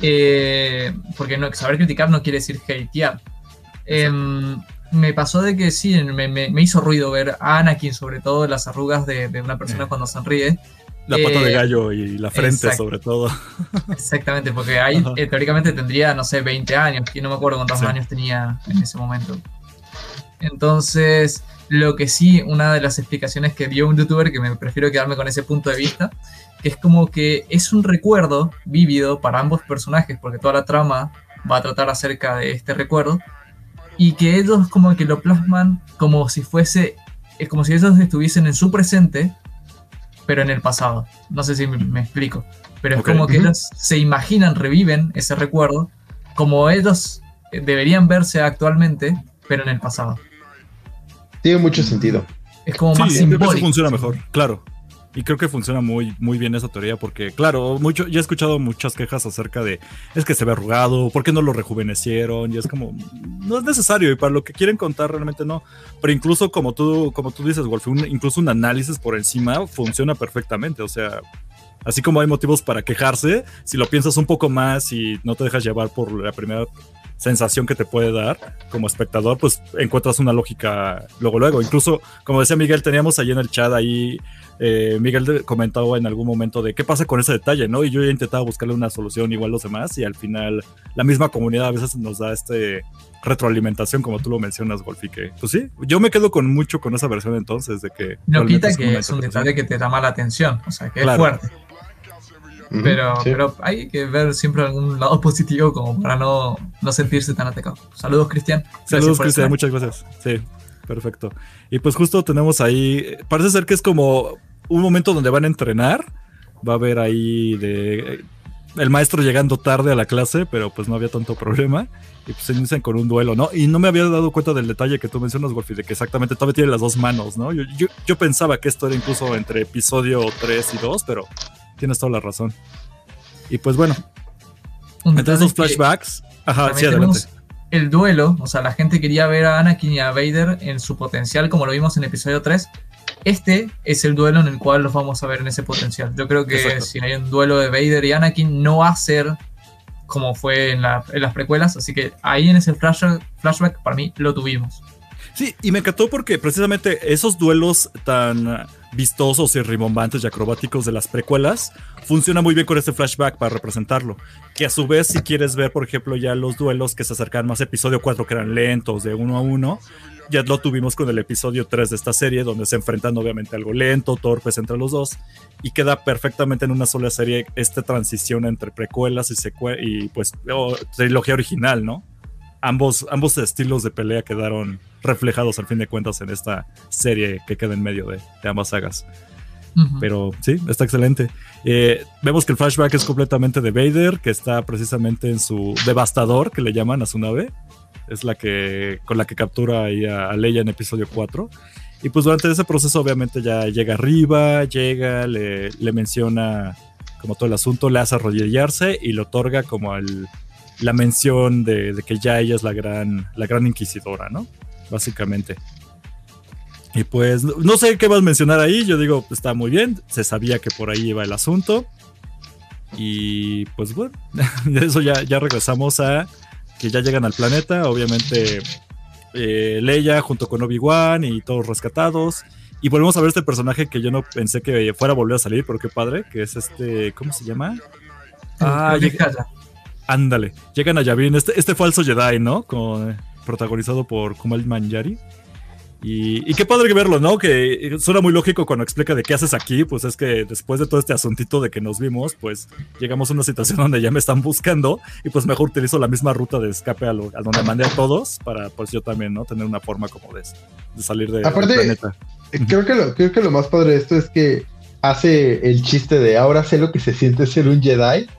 Eh, porque no, saber criticar no quiere decir hatear. Em, me pasó de que sí, me, hizo ruido ver a Anakin, sobre todo las arrugas de, una persona cuando sonríe. La pata de eh, gallo y la frente, sobre todo. Exactamente, porque ahí eh, teóricamente tendría, no sé, 20 años, y no me acuerdo cuántos años tenía en ese momento. Entonces, lo que sí, una de las explicaciones que dio un youtuber, que me prefiero quedarme con ese punto de vista, que es como que es un recuerdo vívido para ambos personajes, porque toda la trama va a tratar acerca de este recuerdo, y que ellos como que lo plasman como si fuese, es como si ellos estuviesen en su presente, pero en el pasado. No sé si me, explico. Pero es como que ellos se imaginan, reviven ese recuerdo como ellos eh, deberían verse actualmente, pero en el pasado. Tiene mucho sentido. Es como más simbólico. Funciona mejor, claro. Y creo que funciona muy, muy bien esa teoría porque, claro, mucho, ya he escuchado muchas quejas acerca de es que se ve arrugado, ¿por qué no lo rejuvenecieron? Y es como, no es necesario y para lo que quieren contar realmente no. Pero incluso como tú, como tú dices, Wolf, incluso un análisis por encima funciona perfectamente. O sea, así como hay motivos para quejarse, si lo piensas un poco más y no te dejas llevar por la primera sensación que te puede dar como espectador, pues encuentras una lógica luego, luego. Incluso, como decía Miguel, teníamos ahí en el chat ahí eh, Miguel comentaba en algún momento de qué pasa con ese detalle, ¿no? Y yo he intentado buscarle una solución igual a los demás y al final la misma comunidad a veces nos da este retroalimentación como tú lo mencionas, Golfi, que pues sí, yo me quedo con mucho con esa versión entonces de que... No quita que es un detalle que te llama la atención, o sea, que es fuerte. Pero, pero hay que ver siempre algún lado positivo como para no, no sentirse tan atacado. Saludos, Cristian. Saludos, Cristian. Muchas gracias. Sí, perfecto. Y pues justo tenemos ahí, parece ser que es como un momento donde van a entrenar. Va a haber ahí de el maestro llegando tarde a la clase, pero pues no había tanto problema. Y pues se inician con un duelo, ¿no? Y no me había dado cuenta del detalle que tú mencionas, Wolfie, de que exactamente todavía tiene las dos manos, ¿no? Yo, yo, pensaba que esto era incluso entre episodio 3 y 2, pero tienes toda la razón. Y pues bueno, entre esos flashbacks, ajá, sí, adelante. El duelo, o sea, la gente quería ver a Anakin y a Vader en su potencial, como lo vimos en episodio 3, este es el duelo en el cual los vamos a ver en ese potencial. Yo creo que si hay un duelo de Vader y Anakin, no va a ser como fue en, las precuelas. Así que ahí en ese flashback, para mí, lo tuvimos. Sí, y me encantó porque precisamente esos duelos tan vistosos y rimbombantes y acrobáticos de las precuelas funciona muy bien con este flashback para representarlo. Que a su vez, si quieres ver, por ejemplo, ya los duelos que se acercan más episodio 4, que eran lentos, de uno a uno, ya lo tuvimos con el episodio 3 de esta serie, donde se enfrentan obviamente algo lento, torpes entre los dos, y queda perfectamente en una sola serie esta transición entre precuelas y, y pues trilogía original, ¿no? Ambos, ambos estilos de pelea quedaron reflejados al fin de cuentas en esta serie que queda en medio de, ambas sagas. Pero sí, está excelente. Eh, vemos que el flashback es completamente de Vader, que está precisamente en su devastador, que le llaman a su nave es la que con la que captura ahí a, Leia en episodio 4. Y pues durante ese proceso obviamente ya llega arriba, llega, le, menciona como todo el asunto, le hace arrodillarse y le otorga como el, la mención de, que ya ella es la gran, la gran inquisidora, ¿no? Básicamente. Y pues no sé qué vas a mencionar ahí, yo digo, está muy bien, se sabía que por ahí iba el asunto. Y pues bueno, de eso ya, ya regresamos a que ya llegan al planeta. Obviamente eh, Leia junto con Obi-Wan y todos rescatados. Y volvemos a ver este personaje que yo no pensé que fuera a volver a salir, pero qué padre, que es este, ¿cómo se llama? Ah, llega, Ándale, llegan a Yavin, este, este falso Jedi, ¿no? Con, protagonizado por Kumal Manjari. Y, qué padre verlo, ¿no? Que suena muy lógico cuando explica de qué haces aquí, pues es que después de todo este asuntito de que nos vimos, pues llegamos a una situación donde ya me están buscando y pues mejor utilizo la misma ruta de escape a, donde mandé a todos para pues yo también, ¿no? Tener una forma como de, salir de, Aparte, del planeta. Creo que, lo, creo que lo más padre de esto es que hace el chiste de ahora sé lo que se siente ser un Jedi.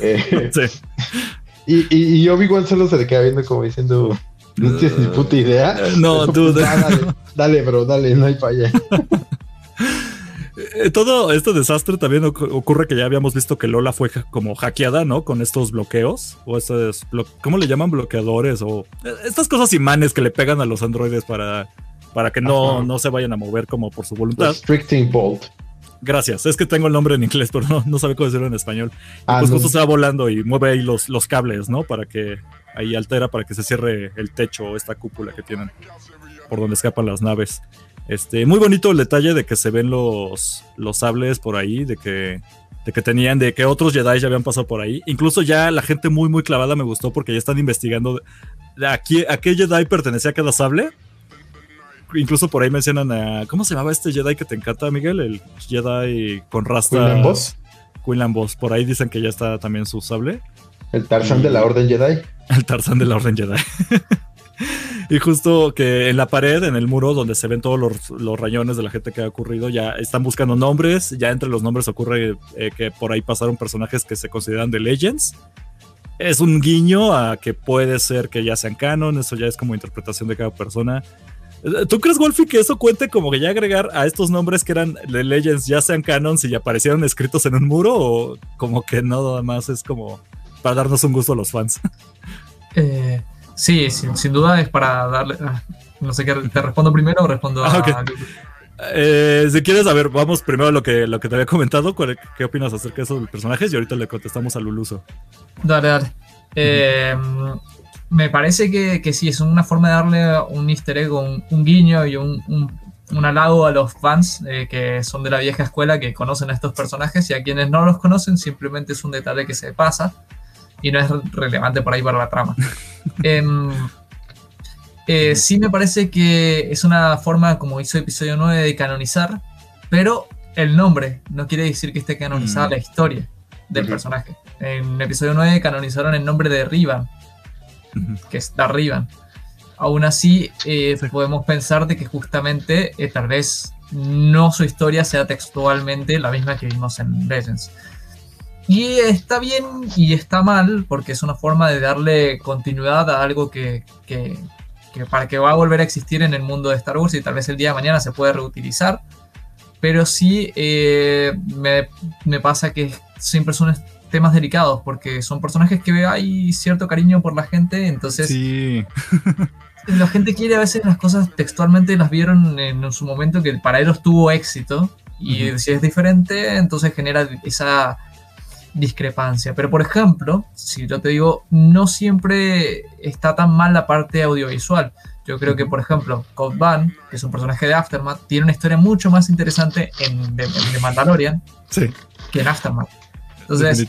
Eh, sí. Y, y, y Obi-Wan solo se le queda viendo como diciendo, no tienes ni puta idea. No, dude. dale, bro, dale, no hay falla. Eh, todo este desastre también ocurre que ya habíamos visto que Lola fue como hackeada, ¿no? Con estos bloqueos o estos, ¿cómo le llaman bloqueadores? O eh, estas cosas imanes que le pegan a los androides para, para que no, no se vayan a mover como por su voluntad. Restricting bolt. Gracias, es que tengo el nombre en inglés, pero no, no sabe cómo decirlo en español. Ah, pues justo se va volando y mueve ahí los, los cables, ¿no? Para que ahí altera para que se cierre el techo o esta cúpula que tienen por donde escapan las naves. Este, muy bonito el detalle de que se ven los, los sables por ahí, de que, de que tenían, de que otros Jedi ya habían pasado por ahí. Incluso ya la gente muy, muy clavada me gustó porque ya están investigando a qué, a qué Jedi pertenecía cada sable. Incluso por ahí mencionan a. ¿Cómo se llamaba este Jedi que te encanta, Miguel? El Jedi con rasta. Quinlan Boss. Quinlan Boss. Por ahí dicen que ya está también su sable. El Tarzán de la Orden Jedi. El Tarzán de la Orden Jedi. y justo que en la pared, en el muro donde se ven todos los, rayones de la gente que ha ocurrido, ya están buscando nombres. Ya entre los nombres ocurre eh, que por ahí pasaron personajes que se consideran de Legends. Es un guiño a que puede ser que ya sean canon, eso ya es como interpretación de cada persona. ¿Tú crees, Wolfie, que eso cuente como que ya agregar a estos nombres que eran de Legends ya sean canons y ya aparecieron escritos en un muro? ¿O como que nada más es como para darnos un gusto a los fans. Eh, sí, sin, duda es para darle. Ah, no sé qué, ¿te respondo primero o respondo a.? Ah, eh, si quieres, a ver, vamos primero a lo que, lo que te había comentado. ¿Qué opinas acerca de esos personajes? Y ahorita le contestamos a Luluso. Dale, dale. Eh, me parece que, que, sí, es una forma de darle un easter egg, un, guiño y un, un, halago a los fans que son de la vieja escuela, que conocen a estos personajes y a quienes no los conocen simplemente es un detalle que se pasa y no es relevante por ahí para la trama. Em, eh, sí me parece que es una forma, como hizo episodio 9, de canonizar, pero el nombre no quiere decir que esté canonizada mm. la historia del personaje. En episodio 9 canonizaron el nombre de Rivan, que es Darrivan. Aún así, eh, podemos pensar de que justamente eh, tal vez no su historia sea textualmente la misma que vimos en Legends. Y está bien y está mal, porque es una forma de darle continuidad a algo que, para que va a volver a existir en el mundo de Star Wars y tal vez el día de mañana se puede reutilizar. Pero sí eh, me, pasa que siempre son temas delicados, porque son personajes que hay cierto cariño por la gente, entonces... Sí. la gente quiere a veces las cosas textualmente, las vieron en su momento que para ellos tuvo éxito, y si es diferente, entonces genera esa discrepancia. Pero por ejemplo, si yo te digo, no siempre está tan mal la parte audiovisual. Yo creo que, por ejemplo, Code Van, que es un personaje de Aftermath, tiene una historia mucho más interesante en The, Mandalorian que en Aftermath. Entonces,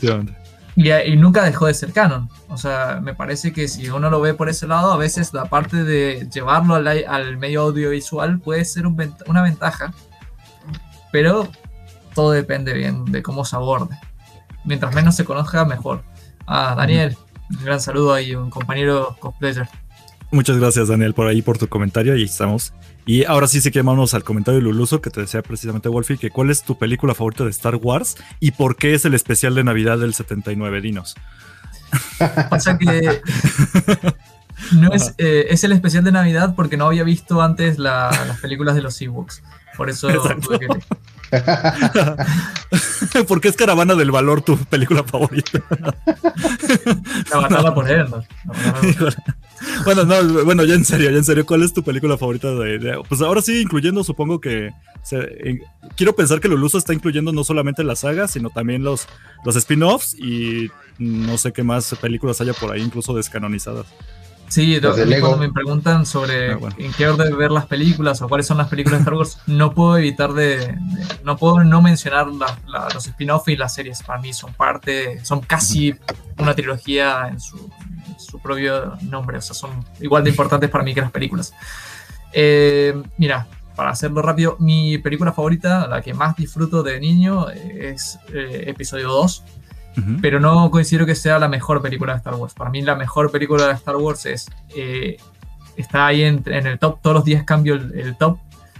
y, y, nunca dejó de ser canon. O sea, me parece que si uno lo ve por ese lado, a veces la parte de llevarlo al, al medio audiovisual puede ser una ventaja. Pero todo depende bien de cómo se aborde mientras menos se conozca, mejor. Ah, Daniel, un gran saludo ahí, un compañero cosplayer. Muchas gracias, Daniel, por ahí, por tu comentario. Y estamos. Y ahora sí, sí que vamos al comentario de Luluso que te decía precisamente, Wolfie, que cuál es tu película favorita de Star Wars y por qué es el especial de Navidad del 79, dinos. Pasa que no es, eh, es el especial de Navidad porque no había visto antes las películas de los Ewoks. Por eso tuve que, ¿Por qué es Caravana del Valor tu película favorita? La por él. bueno, no, bueno, ya en serio, ya en serio, ¿cuál es tu película favorita de, pues ahora sí, incluyendo, supongo que quiero pensar que Luluso está incluyendo no solamente la saga, sino también los, los spin-offs y no sé qué más películas haya por ahí, incluso descanonizadas. Sí, cuando me preguntan sobre ah, en qué orden ver las películas o cuáles son las películas de Star Wars, no puedo evitar de, no puedo no mencionar los spin-offs y las series. Para mí son parte, son casi una trilogía en su, propio nombre, o sea, son igual de importantes para mí que las películas. Eh, mira, para hacerlo rápido, mi película favorita, la que más disfruto de niño, es eh, episodio 2 pero no considero que sea la mejor película de Star Wars. Para mí la mejor película de Star Wars es... Eh, está ahí en, el top, todos los días cambio el, top,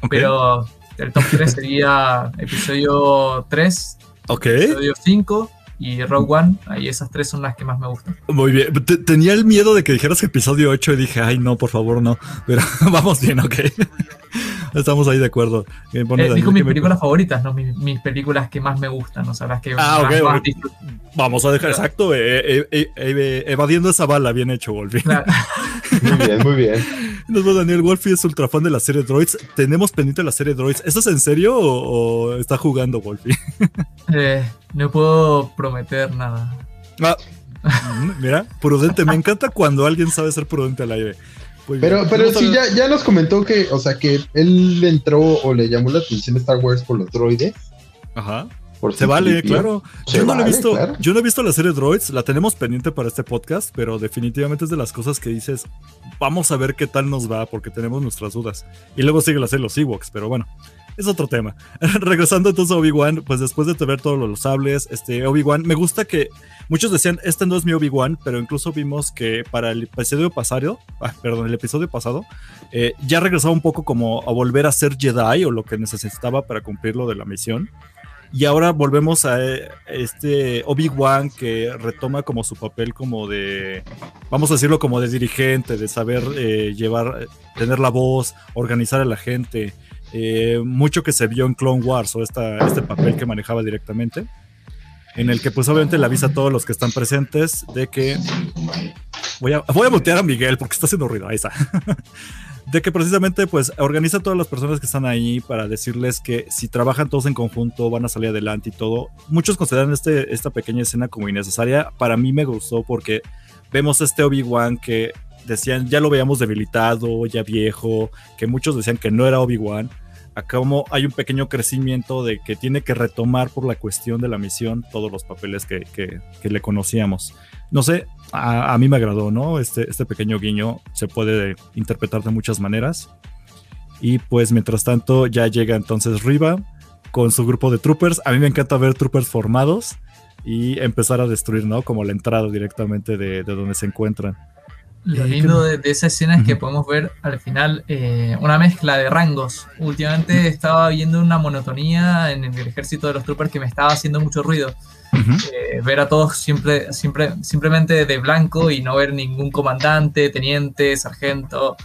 pero el top 3 sería episodio 3, episodio 5 y Rogue One, ahí esas tres son las que más me gustan. Muy bien, tenía el miedo de que dijeras episodio 8 y dije, ay no, por favor no, pero vamos bien, ok. Estamos ahí de acuerdo. Eh, dijo mis películas favoritas, no mis, películas que más me gustan, o sea, las que ah, más, Vamos a dejar, exacto, eh, eh, evadiendo esa bala, bien hecho, Wolfie. muy bien, muy bien. Nos va Daniel Wolfie es ultra fan de la serie Droids. Tenemos pendiente la serie Droids. ¿Esto es en serio o, está jugando, Wolfie? no puedo prometer nada. Ah, mira, prudente. Me encanta cuando alguien sabe ser prudente al aire pero, pero sí, ya, ya nos comentó que, o sea, que él entró o le llamó la atención Star Wars por los droides. Ajá. Se vale, claro. yo, no he visto, yo no he visto la serie Droids, la tenemos pendiente para este podcast, pero definitivamente es de las cosas que dices, vamos a ver qué tal nos va, porque tenemos nuestras dudas. Y luego sigue la serie los Ewoks, pero bueno, es otro tema. Regresando entonces a Obi-Wan, pues después de ver todos los sables, este Obi-Wan, me gusta que muchos decían, este no es mi Obi-Wan, pero incluso vimos que para el episodio pasado, ah, perdón, el episodio pasado, eh, ya regresaba un poco como a volver a ser Jedi o lo que necesitaba para cumplir lo de la misión. Y ahora volvemos a eh, este Obi-Wan que retoma como su papel como de, vamos a decirlo como de dirigente, de saber eh, llevar, tener la voz, organizar a la gente. Eh, mucho que se vio en Clone Wars o esta, este papel que manejaba directamente, en el que pues obviamente le avisa a todos los que están presentes de que voy a, voy a mutear a Miguel porque está haciendo ruido, ahí está. de que precisamente pues organiza a todas las personas que están ahí para decirles que si trabajan todos en conjunto van a salir adelante y todo. Muchos consideran este, esta pequeña escena como innecesaria. Para mí me gustó porque vemos este Obi-Wan que decían ya lo veíamos debilitado, ya viejo, que muchos decían que no era Obi-Wan. Acá como hay un pequeño crecimiento de que tiene que retomar por la cuestión de la misión todos los papeles que, que, le conocíamos. No sé, a, mí me agradó, ¿no? Este, este pequeño guiño se puede interpretar de muchas maneras. Y pues mientras tanto ya llega entonces Riva con su grupo de troopers. A mí me encanta ver troopers formados y empezar a destruir, ¿no? Como la entrada directamente de, de donde se encuentran. Lo lindo de, esa escena es que podemos ver al final eh, una mezcla de rangos. Últimamente estaba viendo una monotonía en el ejército de los troopers que me estaba haciendo mucho ruido. Eh, ver a todos siempre, siempre, simplemente de blanco y no ver ningún comandante, teniente, sargento,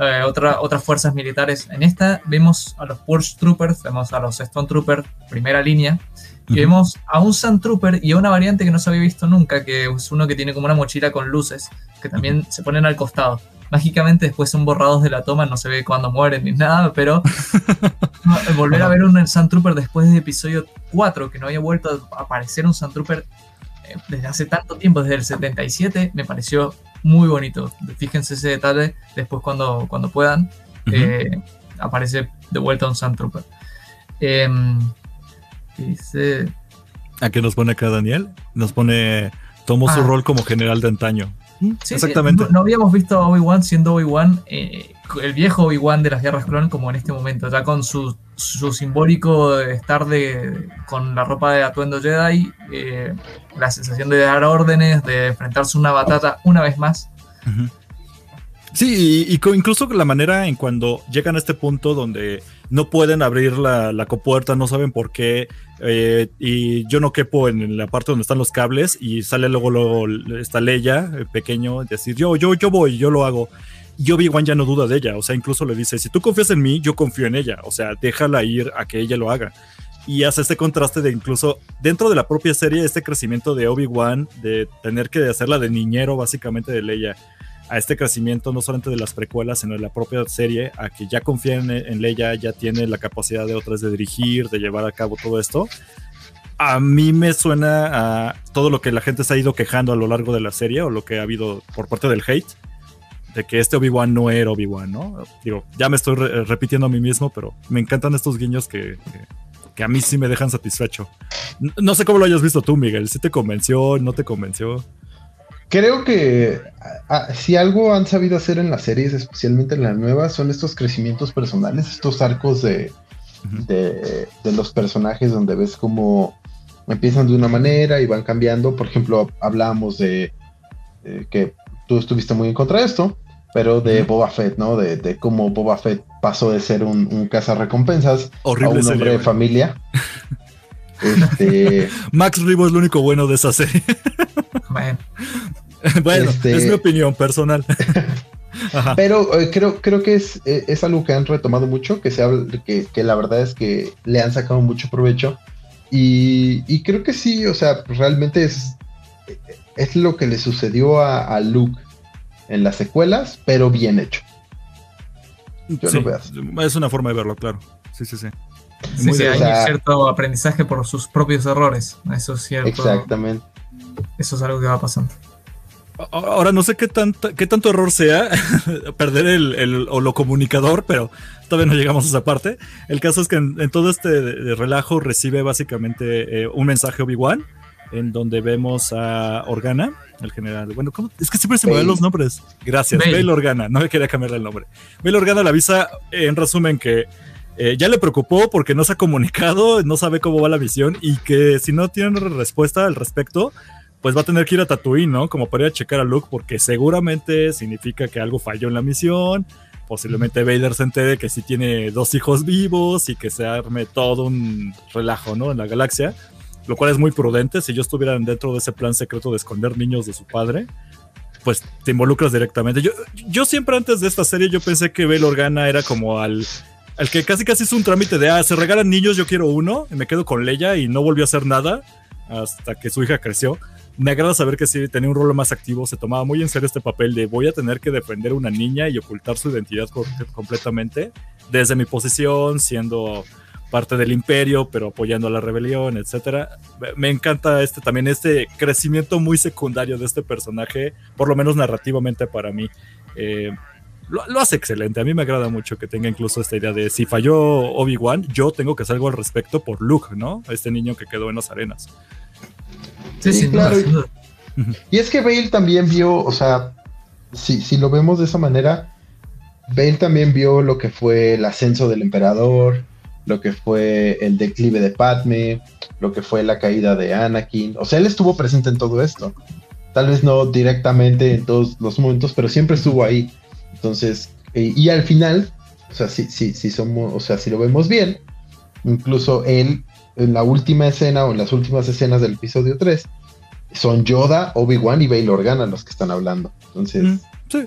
eh, otra, otras fuerzas militares. En esta vemos a los Purge Troopers, vemos a los Stone Troopers, primera línea, y vemos a un Sand Trooper y a una variante que no se había visto nunca, que es uno que tiene como una mochila con luces, que también se ponen al costado. Mágicamente después son borrados de la toma, no se ve cuando mueren ni nada, pero volver a ver un Sand Trooper después del episodio 4, que no había vuelto a aparecer un Sand Trooper eh, desde hace tanto tiempo, desde el 77, me pareció muy bonito. Fíjense ese detalle después cuando, cuando puedan. Eh, aparece de vuelta un Sand Trooper. Em, Dice. ¿A qué nos pone acá Daniel? Nos pone. Tomó su ah. rol como general de antaño. Exactamente. No, habíamos visto a Obi-Wan siendo Obi-Wan, eh, el viejo Obi-Wan de las guerras clon, como en este momento, ya con su, su simbólico estar de, con la ropa de atuendo Jedi, eh, la sensación de dar órdenes, de enfrentarse a una batata una vez más. Sí, y, incluso la manera en cuando llegan a este punto donde no pueden abrir la, la copuerta, no saben por qué, eh, y yo no quepo en la parte donde están los cables, y sale luego, luego esta Leia, eh, pequeño, decir, yo, yo, yo voy, yo lo hago. Y Obi-Wan ya no duda de ella, o sea, incluso le dice, si tú confías en mí, yo confío en ella, o sea, déjala ir a que ella lo haga. Y hace este contraste de incluso dentro de la propia serie, este crecimiento de Obi-Wan, de tener que hacerla de niñero básicamente de Leia a este crecimiento no solamente de las precuelas, sino de la propia serie, a que ya confían en, Leia, ya tiene la capacidad de otras de dirigir, de llevar a cabo todo esto. A mí me suena a todo lo que la gente se ha ido quejando a lo largo de la serie o lo que ha habido por parte del hate, de que este Obi-Wan no era Obi-Wan, ¿no? Digo, ya me estoy repitiendo a mí mismo, pero me encantan estos guiños que, que, a mí sí me dejan satisfecho. No, sé cómo lo hayas visto tú, Miguel, si te convenció, no te convenció. Creo que si algo han sabido hacer en las series, especialmente en la nueva, son estos crecimientos personales, estos arcos de, de, los personajes donde ves cómo empiezan de una manera y van cambiando. Por ejemplo, hablábamos de que tú estuviste muy en contra de esto, pero de Boba Fett, ¿no? De, cómo Boba Fett pasó de ser un, un recompensas a un hombre de familia. Este, Max Ribo es lo único bueno de esa serie. Bueno, este, es mi opinión personal. Pero eh, creo, creo que es, eh, es, algo que han retomado mucho, que, se habla, que, que, la verdad es que le han sacado mucho provecho. Y, y, creo que sí, o sea, realmente es, es lo que le sucedió a, Luke en las secuelas, pero bien hecho. Es una forma de verlo, claro. Sí, sí, sí. Sí, sí, hay cierto aprendizaje por sus propios errores. Eso es cierto. Exactamente. Eso es algo que va pasando. Ahora no sé qué, qué tanto error sea perder el, o lo comunicador, pero todavía no llegamos a esa parte. El caso es que en, todo este relajo recibe básicamente eh, un mensaje Obi-Wan en donde vemos a Organa, el general. Bueno, ¿cómo? es que siempre se me dan los nombres. Gracias, Bail Organa, no me quería cambiarle el nombre. Bail Organa le avisa, en resumen, que eh, ya le preocupó porque no se ha comunicado, no sabe cómo va la misión y que si no tiene respuesta al respecto, pues va a tener que ir a Tatooine, ¿no? Como para ir a checar a Luke porque seguramente significa que algo falló en la misión. Posiblemente Vader se entere que sí tiene dos hijos vivos y que se arme todo un relajo, ¿no? En la galaxia lo cual es muy prudente. Si yo estuviera dentro de ese plan secreto de esconder niños de su padre, pues te involucras directamente. Yo, yo siempre antes de esta serie yo pensé que Bel Organa era como al, al que casi casi hizo un trámite de, ah, se regalan niños, yo quiero uno, y me quedo con Leia y no volvió a hacer nada hasta que su hija creció. Me agrada saber que sí tenía un rol más activo, se tomaba muy en serio este papel de voy a tener que defender a una niña y ocultar su identidad completamente desde mi posición, siendo parte del imperio, pero apoyando a la rebelión, etcétera. Me encanta este también este crecimiento muy secundario de este personaje, por lo menos narrativamente para mí. Eh, lo, hace excelente. A mí me agrada mucho que tenga incluso esta idea de si falló Obi-Wan, yo tengo que hacer algo al respecto por Luke, ¿no? Este niño que quedó en las arenas. Sí, sí, claro. Y es que Bale también vio, o sea, si, si lo vemos de esa manera, Bale también vio lo que fue el ascenso del emperador, lo que fue el declive de Padme, lo que fue la caída de Anakin. O sea, él estuvo presente en todo esto. Tal vez no directamente en todos los momentos, pero siempre estuvo ahí. Entonces, y, al final, o sea, si, si, si somos, o sea, si lo vemos bien, incluso él, en la última escena o en las últimas escenas del episodio 3, son Yoda, Obi-Wan y Bail Organa los que están hablando. Entonces, mm, sí.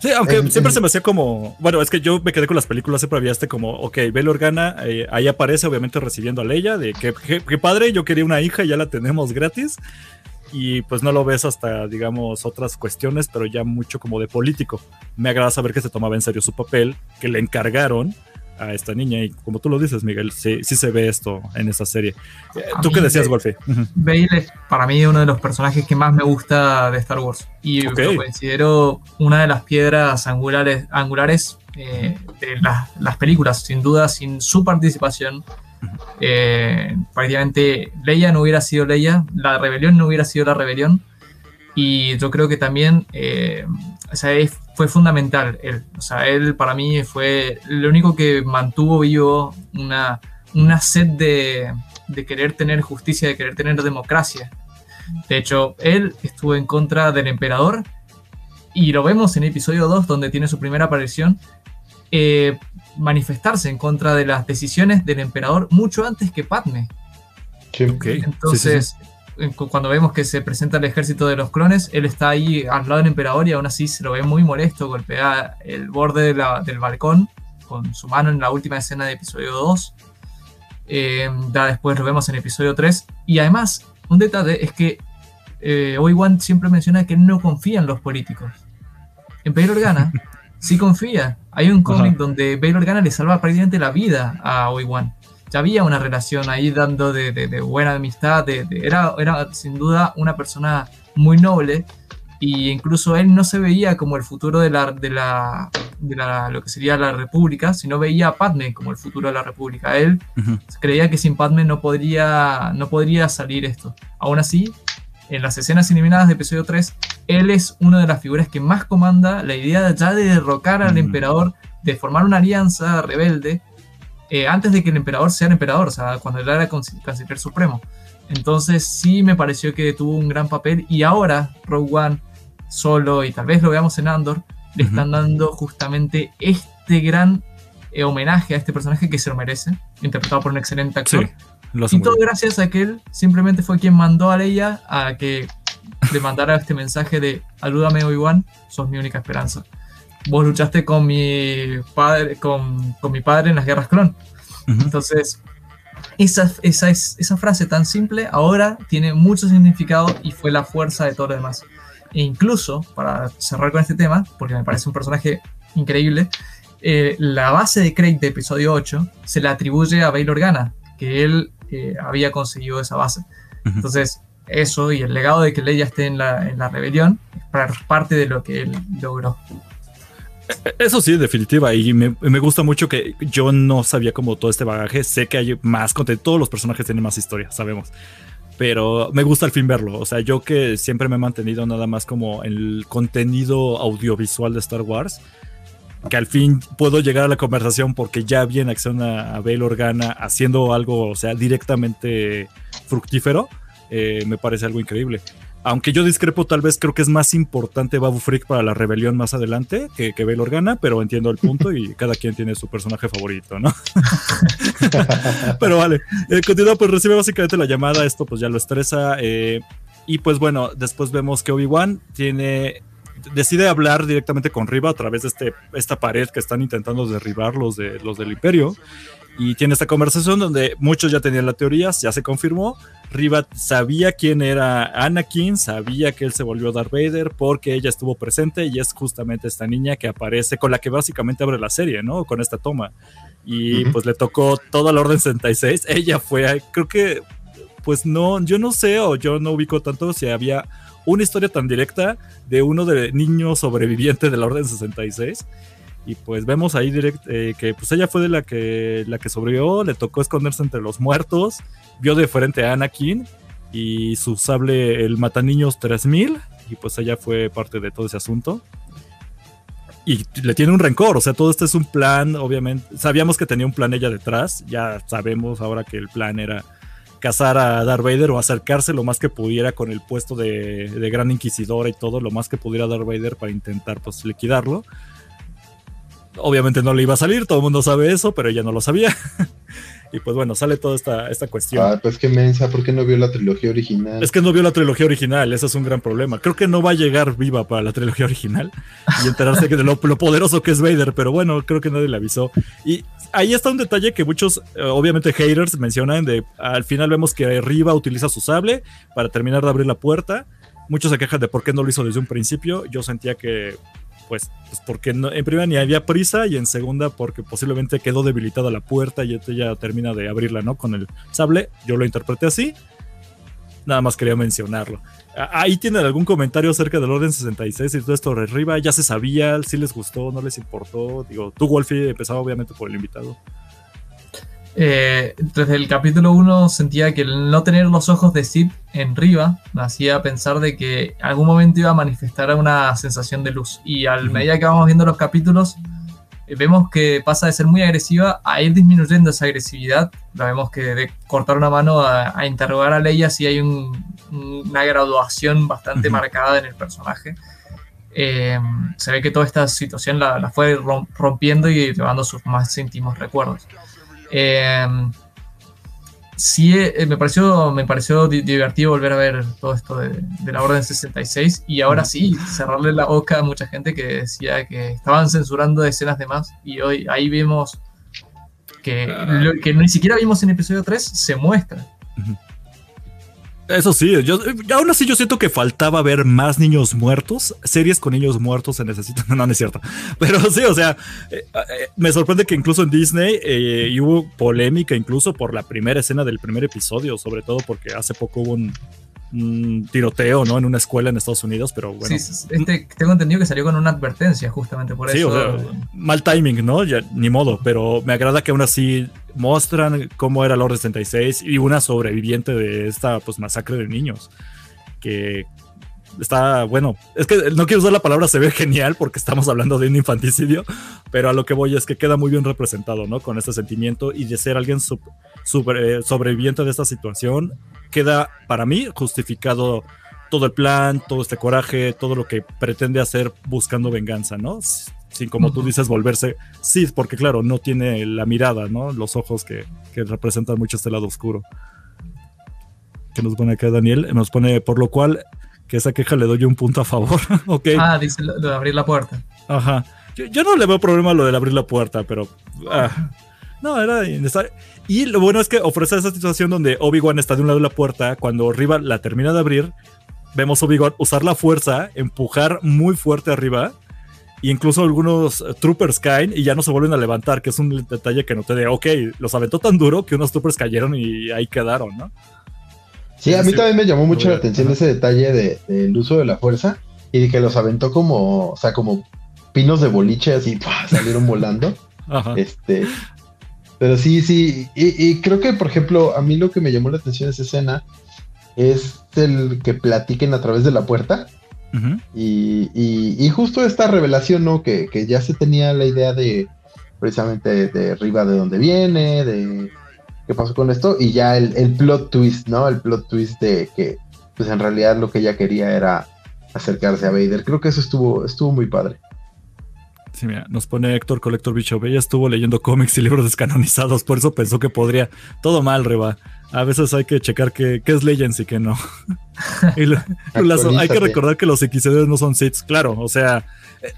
Sí, aunque siempre se me hacía como. Bueno, es que yo me quedé con las películas, siempre había este como, ok, Bel Organa, eh, ahí aparece obviamente recibiendo a Leia, de que, que, padre, yo quería una hija y ya la tenemos gratis. Y pues no lo ves hasta, digamos, otras cuestiones, pero ya mucho como de político. Me agrada saber que se tomaba en serio su papel, que le encargaron a esta niña. Y como tú lo dices, Miguel, sí, sí se ve esto en esta serie. ¿Tú qué decías, Wolfie? Bale es para mí uno de los personajes que más me gusta de Star Wars. Y lo considero una de las piedras angulares, angulares eh, de las, películas. Sin duda, sin su participación, eh, prácticamente Leia no hubiera sido Leia, la rebelión no hubiera sido la rebelión. Y yo creo que también eh, fue fundamental. Él, o sea, él para mí fue lo único que mantuvo vivo una, una sed de, de querer tener justicia, de querer tener democracia. De hecho, él estuvo en contra del emperador y lo vemos en el episodio 2 donde tiene su primera aparición. Eh, manifestarse en contra de las decisiones del emperador mucho antes que Padme. Entonces, cuando vemos que se presenta el ejército de los clones, él está ahí al lado del emperador y aún así se lo ve muy molesto, golpea el borde del balcón con su mano en la última escena de episodio 2. Eh, ya después lo vemos en episodio 3. Y además, un detalle es que eh, Obi-Wan siempre menciona que no confía en los políticos. en Bail Organa sí confía. Hay un cómic donde Bail Organa le salva prácticamente la vida a Obi-Wan. Ya había una relación ahí dando de, buena amistad, era, era sin duda una persona muy noble y incluso él no se veía como el futuro de la, de la, de la lo que sería la República, sino veía a Padme como el futuro de la República. Él creía que sin Padme no podría, no podría salir esto. Aún así, en las escenas eliminadas de episodio 3, él es una de las figuras que más comanda la idea ya de derrocar al emperador, de formar una alianza rebelde, eh, antes de que el emperador sea el emperador, o sea, cuando él era canciller supremo. Entonces sí me pareció que tuvo un gran papel y ahora Rogue One solo y tal vez lo veamos en Andor, le están dando justamente este gran eh, homenaje a este personaje que se lo merece, interpretado por un excelente actor. y todo gracias a que él simplemente fue quien mandó a Leia a que le mandara este mensaje de ayúdame Obi-Wan, sos mi única esperanza. Vos luchaste con mi padre, con, mi padre en las guerras clon. Entonces, esa, esa, esa frase tan simple ahora tiene mucho significado y fue la fuerza de todo lo demás. E incluso, para cerrar con este tema, porque me parece un personaje increíble, eh, la base de Craig de episodio 8 se le atribuye a Bail Organa, que él eh, había conseguido esa base. Entonces, eso y el legado de que Leia esté en la, en la rebelión es parte de lo que él logró. Eso sí, definitiva. Y me, me, gusta mucho que yo no sabía como todo este bagaje. Sé que hay más contenido. Todos los personajes tienen más historia, sabemos. Pero me gusta al fin verlo. O sea, yo que siempre me he mantenido nada más como el contenido audiovisual de Star Wars. Que al fin puedo llegar a la conversación porque ya vi en acción a, a Bail Organa haciendo algo, o sea, directamente fructífero. Eh, me parece algo increíble. Aunque yo discrepo, tal vez creo que es más importante Babu Freak para la rebelión más adelante que, que Bail Organa, pero entiendo el punto y cada quien tiene su personaje favorito, ¿no? pero vale, eh, pues recibe básicamente la llamada, esto pues ya lo estresa. Eh, y pues bueno, después vemos que Obi-Wan tiene decide hablar directamente con Riva a través de este, esta pared que están intentando derribar los, de, los del imperio. Y tiene esta conversación donde muchos ya tenían la teoría, ya se confirmó. Riva sabía quién era Anakin, sabía que él se volvió Darth Vader porque ella estuvo presente y es justamente esta niña que aparece con la que básicamente abre la serie, ¿no? Con esta toma. Y pues le tocó toda la Orden 66. Ella fue, creo que, pues no, yo no sé o yo no ubico tanto si había una historia tan directa de uno de niños sobreviviente de la Orden 66 y pues vemos ahí direct, eh, que pues ella fue de la que, la que sobrevivió, le tocó esconderse entre los muertos, vio de frente a Anakin y su sable el Mataniños 3000 y pues ella fue parte de todo ese asunto. Y le tiene un rencor, o sea, todo esto es un plan, obviamente. Sabíamos que tenía un plan ella detrás, ya sabemos ahora que el plan era cazar a Darth Vader o acercarse lo más que pudiera con el puesto de, de Gran Inquisidora y todo, lo más que pudiera Darth Vader para intentar pues liquidarlo obviamente no le iba a salir, todo el mundo sabe eso, pero ella no lo sabía. y pues bueno, sale toda esta, esta cuestión. Ah, pues qué mensa, ¿por qué no vio la trilogía original? Es que no vio la trilogía original, ese es un gran problema. Creo que no va a llegar viva para la trilogía original y enterarse de lo, poderoso que es Vader, pero bueno, creo que nadie le avisó. Y ahí está un detalle que muchos, eh, obviamente haters, mencionan de al final vemos que Riva utiliza su sable para terminar de abrir la puerta. Muchos se quejan de por qué no lo hizo desde un principio. Yo sentía que pues, pues porque no, en primera ni había prisa y en segunda porque posiblemente quedó debilitada la puerta y ella termina de abrirla, ¿no? Con el sable, yo lo interpreté así. Nada más quería mencionarlo. Ahí tienen algún comentario acerca del Orden 66 y todo esto arriba. Ya se sabía, si les gustó, no les importó. Digo, tú, Wolfie, empezaba obviamente por el invitado. Eh, desde el capítulo 1 sentía que el no tener los ojos de Sid en Riva me hacía pensar de que en algún momento iba a manifestar una sensación de luz. Y al medida que vamos viendo los capítulos, eh, vemos que pasa de ser muy agresiva a ir disminuyendo esa agresividad. La vemos que de cortar una mano a, interrogar a Leia si hay una graduación bastante marcada en el personaje. Eh, se ve que toda esta situación la, la fue rompiendo y llevando sus más íntimos recuerdos. Eh, sí, eh, me pareció, me pareció divertido volver a ver todo esto de, la Orden 66 y ahora sí, cerrarle la boca a mucha gente que decía que estaban censurando escenas de más y hoy ahí vemos que lo que ni siquiera vimos en episodio 3 se muestra. Eso sí, yo, aún así yo siento que faltaba ver más niños muertos. Series con niños muertos se necesitan. No, no es cierto. Pero sí, o sea, eh, eh, me sorprende que incluso en Disney eh, hubo polémica incluso por la primera escena del primer episodio, sobre todo porque hace poco hubo un, tiroteo, ¿no? En una escuela en Estados Unidos, pero bueno. Sí, este, tengo entendido que salió con una advertencia justamente por eso. Sí, o sea, mal timing, ¿no? Ya, ni modo, pero me agrada que aún así muestran cómo era el Orden 66 y una sobreviviente de esta pues masacre de niños. Que está, bueno, es que no quiero usar la palabra se ve genial porque estamos hablando de un infanticidio, pero a lo que voy es que queda muy bien representado, ¿no? Con este sentimiento y de ser alguien sobreviviente de esta situación queda para mí justificado todo el plan, todo este coraje, todo lo que pretende hacer buscando venganza, ¿no? Sin como tú dices, volverse sí, porque claro, no tiene la mirada, ¿no? Los ojos que, que representan mucho este lado oscuro. Que nos pone acá Daniel, nos pone por lo cual que esa queja le doy un punto a favor. okay. Ah, dice lo de abrir la puerta. Ajá. Yo, no le veo problema a lo de abrir la puerta, pero. Ah, no, era necesario. Y lo bueno es que ofrece esa situación donde Obi-Wan está de un lado de la puerta, cuando arriba la termina de abrir, vemos Obi-Wan usar la fuerza, empujar muy fuerte arriba, e incluso algunos troopers caen y ya no se vuelven a levantar, que es un detalle que noté de, ok, los aventó tan duro que unos troopers cayeron y ahí quedaron, ¿no? Sí, a mí también me llamó mucho la atención ese detalle del de, uso de la fuerza y de que los aventó como, o sea, como pinos de boliche así, salieron volando. Ajá. Este, pero sí, sí, y, creo que, por ejemplo, a mí lo que me llamó la atención de esa escena es el que platiquen a través de la puerta. y, y, justo esta revelación, ¿no? Que, que, ya se tenía la idea de precisamente de arriba de dónde viene, de qué pasó con esto, y ya el, el plot twist, ¿no? El plot twist de que, pues en realidad lo que ella quería era acercarse a Vader. Creo que eso estuvo, estuvo muy padre. Sí, mira, nos pone Héctor Collector Bishop. Ella estuvo leyendo cómics y libros descanonizados, por eso pensó que podría. Todo mal, Reba. A veces hay que checar qué, es Legends y qué no. hay que recordar que los Inquisidores no son Sith, claro. O sea, eh,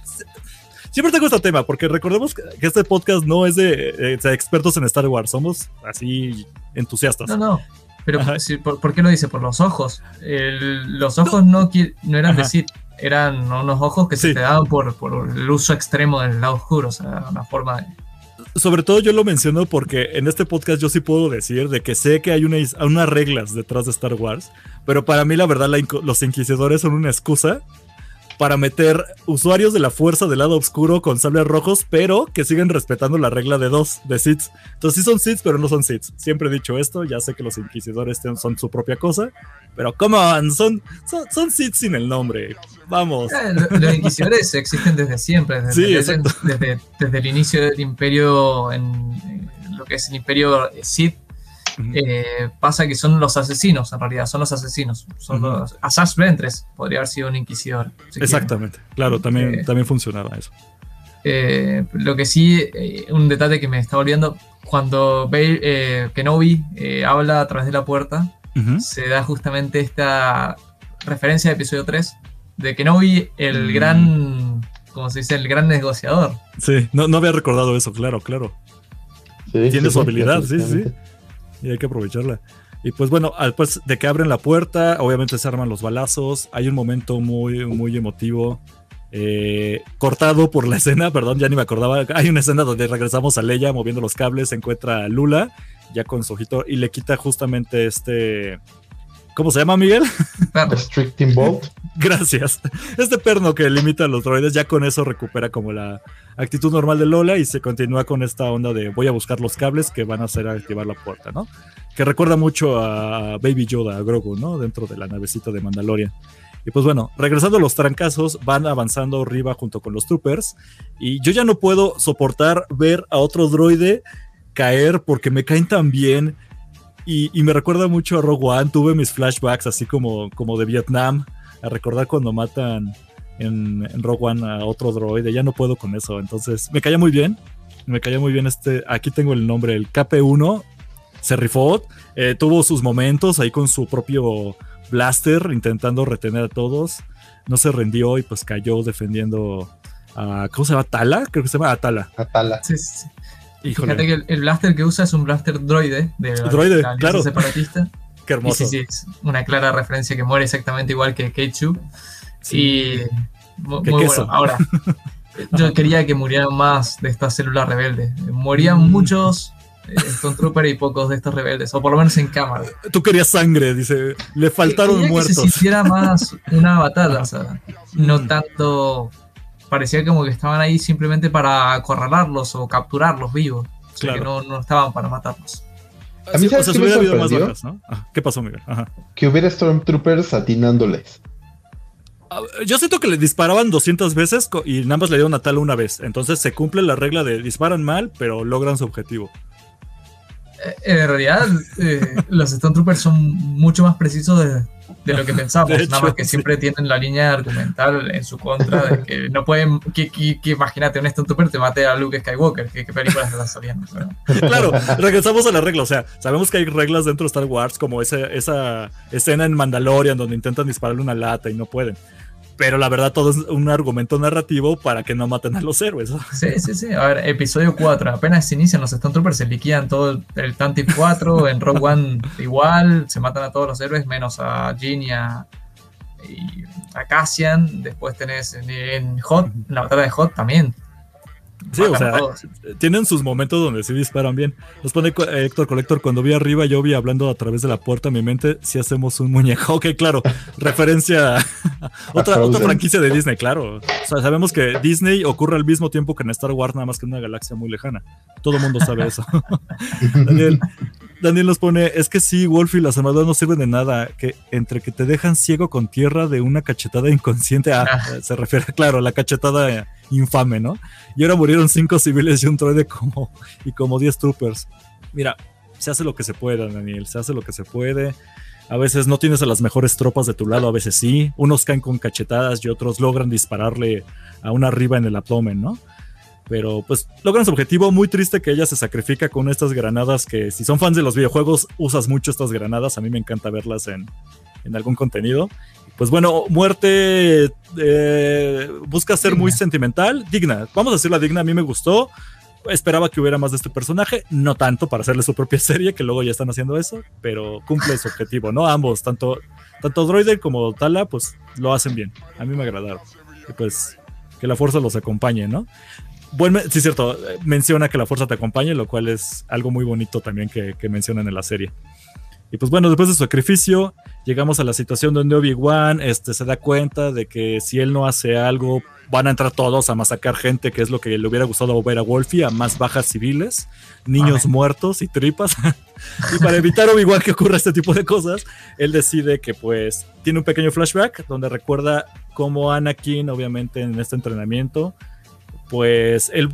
siempre tengo este tema, porque recordemos que este podcast no es de, expertos en Star Wars, somos así entusiastas. No, no. Pero ¿por, qué lo dice? Por los ojos. los ojos no, no, eran de Sith eran unos ojos que se te daban por, el uso extremo del lado oscuro, o sea, una forma de... Sobre todo yo lo menciono porque en este podcast yo sí puedo decir de que sé que hay unas reglas detrás de Star Wars, pero para mí la verdad los inquisidores son una excusa para meter usuarios de la fuerza del lado oscuro con sables rojos, pero que siguen respetando la regla de dos, de Sith. Entonces sí son Sith, pero no son Sith. Siempre he dicho esto, ya sé que los inquisidores son su propia cosa, pero come on, son, son, son Sith sin el nombre. Vamos. Eh, los inquisidores existen desde siempre, desde, desde, el inicio del imperio, en, lo que es el imperio Sith eh, pasa que son los asesinos, en realidad, son los asesinos. Son los Asas Ventres, podría haber sido un inquisidor. Exactamente, claro, también, eh, también funcionaba eso. Eh, lo que sí, un detalle que me está olvidando, cuando Kenobi habla a través de la puerta, se da justamente esta referencia de episodio 3 de Kenobi, el mm. gran, como se dice, el gran negociador. Sí, no, no había recordado eso, claro, claro. Tiene su habilidad, sí, sí y hay que aprovecharla. Y pues bueno, después de que abren la puerta, obviamente se arman los balazos. Hay un momento muy, muy emotivo. Eh, cortado por la escena, perdón, ya ni me acordaba. Hay una escena donde regresamos a Leia moviendo los cables, se encuentra a Lula ya con su ojito y le quita justamente este ¿Cómo se llama, Miguel? Restricting Bolt. Gracias. Este perno que limita a los droides, ya con eso recupera como la actitud normal de Lola y se continúa con esta onda de voy a buscar los cables que van a hacer activar la puerta, ¿no? Que recuerda mucho a Baby Yoda, a Grogu, ¿no? Dentro de la navecita de Mandalorian. Y pues bueno, regresando a los trancazos, van avanzando arriba junto con los troopers. Y yo ya no puedo soportar ver a otro droide caer porque me caen tan bien y, me recuerda mucho a Rogue One. Tuve mis flashbacks así como, como de Vietnam, a recordar cuando matan en, Rogue One a otro droide. Ya no puedo con eso. Entonces, me caía muy bien. Me caía muy bien este. Aquí tengo el nombre, el KP1. Se rifó. Eh, tuvo sus momentos ahí con su propio blaster, intentando retener a todos. No se rendió y pues cayó defendiendo a. ¿Cómo se llama? ¿Tala? Creo que se llama Atala. Atala. Sí, sí, sí. Fíjate que el, blaster que usa es un blaster droide de droide, claro. separatista. Qué hermoso. Sí, sí, es una clara referencia que muere exactamente igual que Keichu. Sí. Y muy, bueno. Ahora, yo quería que murieran más de estas células rebeldes. Morían mm. muchos eh, Stone Trooper y pocos de estos rebeldes, o por lo menos en cámara. Tú querías sangre, dice. Le faltaron muertos. Que se sintiera más una batalla, o sea, no mm. tanto. Parecía como que estaban ahí simplemente para acorralarlos o capturarlos vivos. O sea, que no, no estaban para matarlos. A mí, ¿sabes o sea, que me más bajas, ¿no? Ah, ¿Qué pasó, Miguel? Ajá. Que hubiera Stormtroopers atinándoles. Ah, yo siento que le disparaban 200 veces y nada más le dieron a tal una vez. Entonces se cumple la regla de disparan mal, pero logran su objetivo. Eh, en realidad, eh, los Stone Troopers son mucho más precisos de, de lo que pensamos, nada más que siempre tienen la línea argumental en su contra de que no pueden, que, imagínate, un Trooper te mate a Luke Skywalker, ¿qué, qué películas están saliendo? Claro, regresamos a la regla, o sea, sabemos que hay reglas dentro de Star Wars, como esa, esa escena en Mandalorian donde intentan dispararle una lata y no pueden pero la verdad todo es un argumento narrativo para que no maten a los héroes. Sí, sí, sí. A ver, episodio 4, apenas se inician los Stone Troopers, se liquidan todo el Tantive 4, en Rogue One igual, se matan a todos los héroes, menos a Jean y a, Cassian. Después tenés en, Hot, en la batalla de Hot también, Sí, o sea, tienen sus momentos donde sí disparan bien. Nos pone eh, Héctor Colector, cuando vi arriba yo vi hablando a través de la puerta en mi mente si hacemos un muñeco. Ok, claro, referencia a otra, otra franquicia de Disney, claro. O sea, sabemos que Disney ocurre al mismo tiempo que en Star Wars, nada más que en una galaxia muy lejana. Todo el mundo sabe eso. Daniel, Daniel nos pone, es que sí, Wolf y las armaduras no sirven de nada, que entre que te dejan ciego con tierra de una cachetada inconsciente, ah, ah. se refiere, claro, la cachetada infame, ¿no? Y ahora murieron cinco civiles y un droide como, y como 10 troopers. Mira, se hace lo que se puede, Daniel, se hace lo que se puede. A veces no tienes a las mejores tropas de tu lado, a veces sí. Unos caen con cachetadas y otros logran dispararle a una arriba en el abdomen, ¿no? Pero pues logran su objetivo. Muy triste que ella se sacrifica con estas granadas que si son fans de los videojuegos usas mucho estas granadas. A mí me encanta verlas en, en algún contenido. Pues bueno, muerte eh, busca ser muy sentimental, digna. Vamos a decirla digna, a mí me gustó. Esperaba que hubiera más de este personaje, no tanto para hacerle su propia serie, que luego ya están haciendo eso, pero cumple su objetivo, ¿no? Ambos, tanto, tanto Droider como Tala, pues lo hacen bien. A mí me agradaron. Y pues que la fuerza los acompañe, ¿no? Bueno, sí, cierto, menciona que la fuerza te acompañe, lo cual es algo muy bonito también que, que mencionan en la serie. Y pues bueno, después de su sacrificio, llegamos a la situación donde Obi-Wan este, se da cuenta de que si él no hace algo, van a entrar todos a masacrar gente, que es lo que le hubiera gustado ver a Wolfie, a más bajas civiles, niños muertos y tripas. y para evitar Obi-Wan que ocurra este tipo de cosas, él decide que pues tiene un pequeño flashback donde recuerda cómo Anakin, obviamente en este entrenamiento, pues él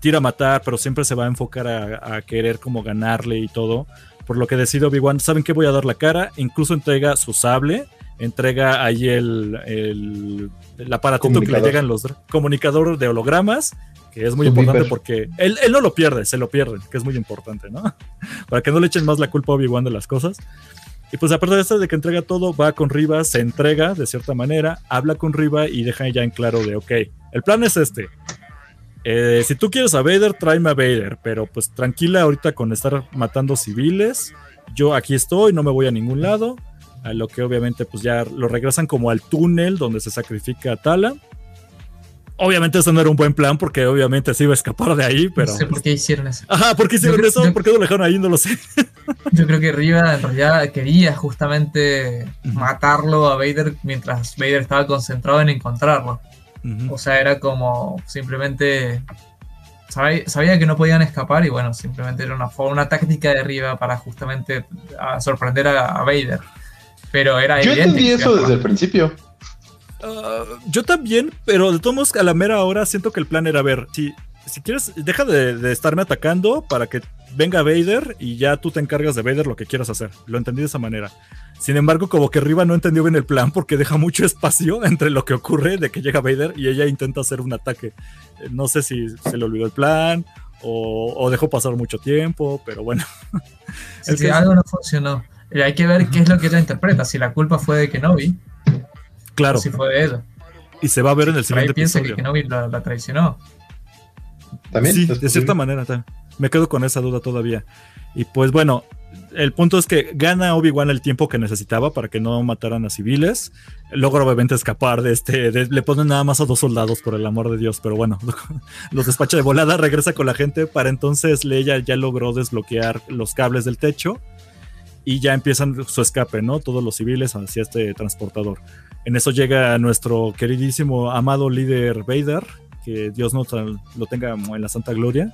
tira a matar, pero siempre se va a enfocar a, a querer como ganarle y todo por lo que decide Obi-Wan, ¿saben qué voy a dar la cara? Incluso entrega su sable, entrega ahí el, el, el aparatito que le llegan los comunicadores de hologramas, que es muy importante porque él, él, no lo pierde, se lo pierde, que es muy importante, ¿no? Para que no le echen más la culpa a Obi-Wan de las cosas. Y pues aparte de esto de que entrega todo, va con Riva, se entrega de cierta manera, habla con Riva y deja ya en claro de, ok, el plan es este, eh, si tú quieres a Vader, tráeme a Vader, pero pues tranquila ahorita con estar matando civiles. Yo aquí estoy, no me voy a ningún lado. A lo que obviamente pues ya lo regresan como al túnel donde se sacrifica a Tala. Obviamente eso no era un buen plan porque obviamente se iba a escapar de ahí, pero... No sé por qué hicieron eso. Ajá, ¿por qué hicieron eso? ¿Por qué lo dejaron ahí? No lo sé. yo creo que Riva en realidad quería justamente matarlo a Vader mientras Vader estaba concentrado en encontrarlo. O sea, era como simplemente sabía, que no podían escapar y bueno, simplemente era una, una táctica de arriba para justamente sorprender a, Vader. Pero era Yo entendí eso desde el principio. Ah, yo también, pero de todos modos a la mera hora siento que el plan era ver si si quieres, deja de, estarme atacando para que venga Vader y ya tú te encargas de Vader lo que quieras hacer. Lo entendí de esa manera. Sin embargo, como que Riva no entendió bien el plan porque deja mucho espacio entre lo que ocurre de que llega Vader y ella intenta hacer un ataque. Eh, no sé si se le olvidó el plan o, dejó pasar mucho tiempo, pero bueno. Es que algo no funcionó. Y hay que ver qué es lo que ella interpreta. Si la culpa fue de Kenobi. Claro. si fue de ella. Y se va a ver en el siguiente piensa que Kenobi la traicionó. Sí, de cierta manera. Me quedo con esa duda todavía. Y pues bueno, el punto es que gana Obi-Wan el tiempo que necesitaba para que no mataran a civiles. Logra obviamente escapar de este. le ponen nada más a dos soldados, por el amor de Dios, pero bueno, los despacha de volada, regresa con la gente. Para entonces Leia ya logró desbloquear los cables del techo y ya empiezan su escape, ¿no? Todos los civiles hacia este transportador. En eso llega nuestro queridísimo, amado líder Vader, que Dios no lo tenga en la santa gloria.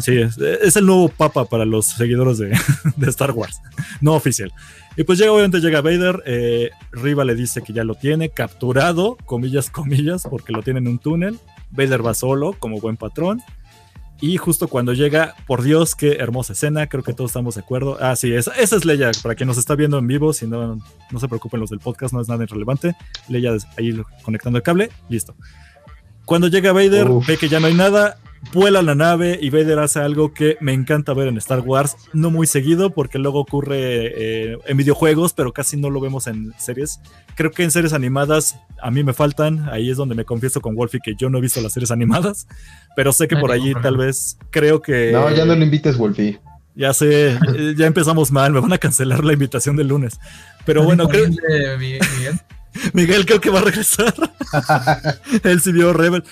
Sí, es, el nuevo papa para los seguidores de, Star Wars, no oficial. Y pues llega, obviamente llega Vader, eh, Riva le dice que ya lo tiene capturado, comillas, comillas, porque lo tiene en un túnel. Vader va solo, como buen patrón. Y justo cuando llega, por Dios, qué hermosa escena, creo que todos estamos de acuerdo. Ah, sí, esa, es Leia, para quien nos está viendo en vivo, si no, no se preocupen los del podcast, no es nada irrelevante. Leia ahí conectando el cable, listo. Cuando llega Vader, ve que ya no hay nada, vuela la nave y Vader hace algo que me encanta ver en Star Wars, no muy seguido porque luego ocurre eh, en videojuegos, pero casi no lo vemos en series. Creo que en series animadas a mí me faltan, ahí es donde me confieso con Wolfie que yo no he visto las series animadas, pero sé que por allí tal vez creo que... No, ya no lo invites Wolfie. Ya sé, ya empezamos mal, me van a cancelar la invitación del lunes. Pero bueno, creo... Miguel? Creo que va a regresar. Él sí vio Rebel.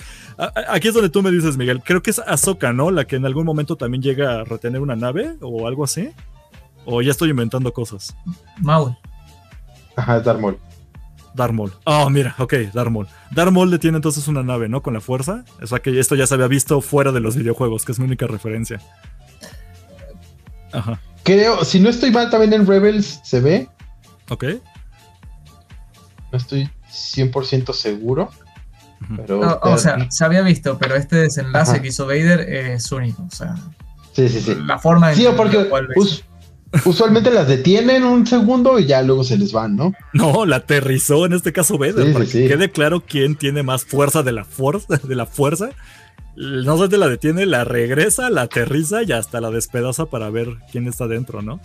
Aquí es donde tú me dices, Miguel. Creo que es Ahsoka, ¿no? La que en algún momento también llega a retener una nave o algo así. O ya estoy inventando cosas. Maul. Ajá, Darmol. Darmol. Oh, mira, ok, Darmol. Darmol detiene entonces una nave, ¿no? Con la fuerza. O sea que esto ya se había visto fuera de los videojuegos, que es mi única referencia. Ajá. Creo, si no estoy mal, también en Rebels se ve. Ok. No estoy 100% seguro o sea, se había visto, pero este desenlace que hizo Vader es único. O sea, sí, sí, sí. La forma de. Sí, porque usualmente las detienen un segundo y ya luego se les van, ¿no? No, la aterrizó en este caso Vader, para que quede claro quién tiene más fuerza de la fuerza. De la fuerza. No sé, te la detiene, la regresa, la aterriza y hasta la despedaza para ver quién está dentro, ¿no?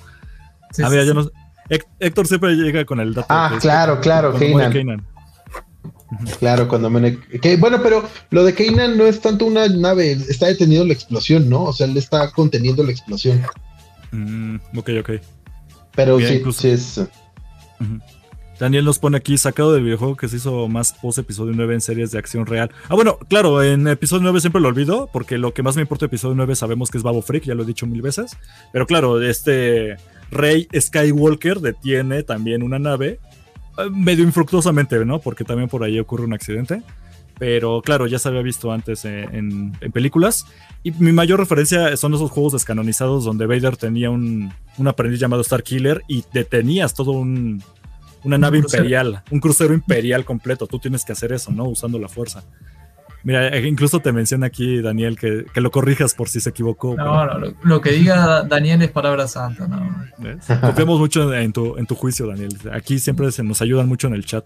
a ver, yo no Héctor siempre llega con el dato. Ah, claro, claro, Kanan. Claro, cuando me... Que, bueno, pero lo de Kanan no es tanto una nave, está deteniendo la explosión, ¿no? O sea, él está conteniendo la explosión. Mm, ok, ok. Pero sí, sí es... Daniel nos pone aquí, sacado del videojuego que se hizo más post episodio 9 en series de acción real. Ah, bueno, claro, en episodio 9 siempre lo olvido, porque lo que más me importa de episodio 9 sabemos que es Babo Freak, ya lo he dicho mil veces. Pero claro, este Rey Skywalker detiene también una nave eh, medio infructuosamente, ¿no? Porque también por ahí ocurre un accidente. Pero claro, ya se había visto antes en, películas. Y mi mayor referencia son esos juegos descanonizados donde Vader tenía un, aprendiz llamado Star Killer y detenías todo un, una nave imperial, un crucero imperial completo. Tú tienes que hacer eso, ¿no? Usando la fuerza. Mira, eh, incluso te menciona aquí, Daniel, que, lo corrijas por si se equivocó. No, no, lo, que diga Daniel es palabra santa, ¿no? Confiamos mucho en tu, en tu juicio, Daniel. Aquí siempre se nos ayudan mucho en el chat.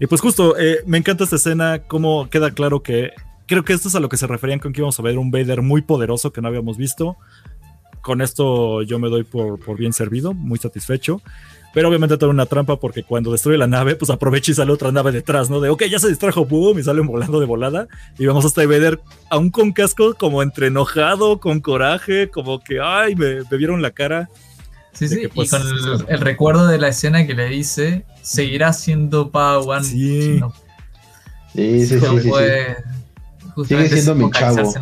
Y pues justo, eh, me encanta esta escena, cómo queda claro que creo que esto es a lo que se referían con que íbamos a ver un Vader muy poderoso que no habíamos visto. Con esto yo me doy por, por bien servido, muy satisfecho. Pero obviamente trae una trampa porque cuando destruye la nave, pues aprovecha y sale otra nave detrás, ¿no? De, ok, ya se distrajo, boom, y salen volando de volada. Y vamos hasta Vader, aún con casco, como entre enojado, con coraje, como que, ay, me, vieron la cara. Sí, sí, y pues, con el, recuerdo de la escena que le dice, seguirá siendo Padawan. Sí. Sí, sí, sí, Sigue siendo mi chavo.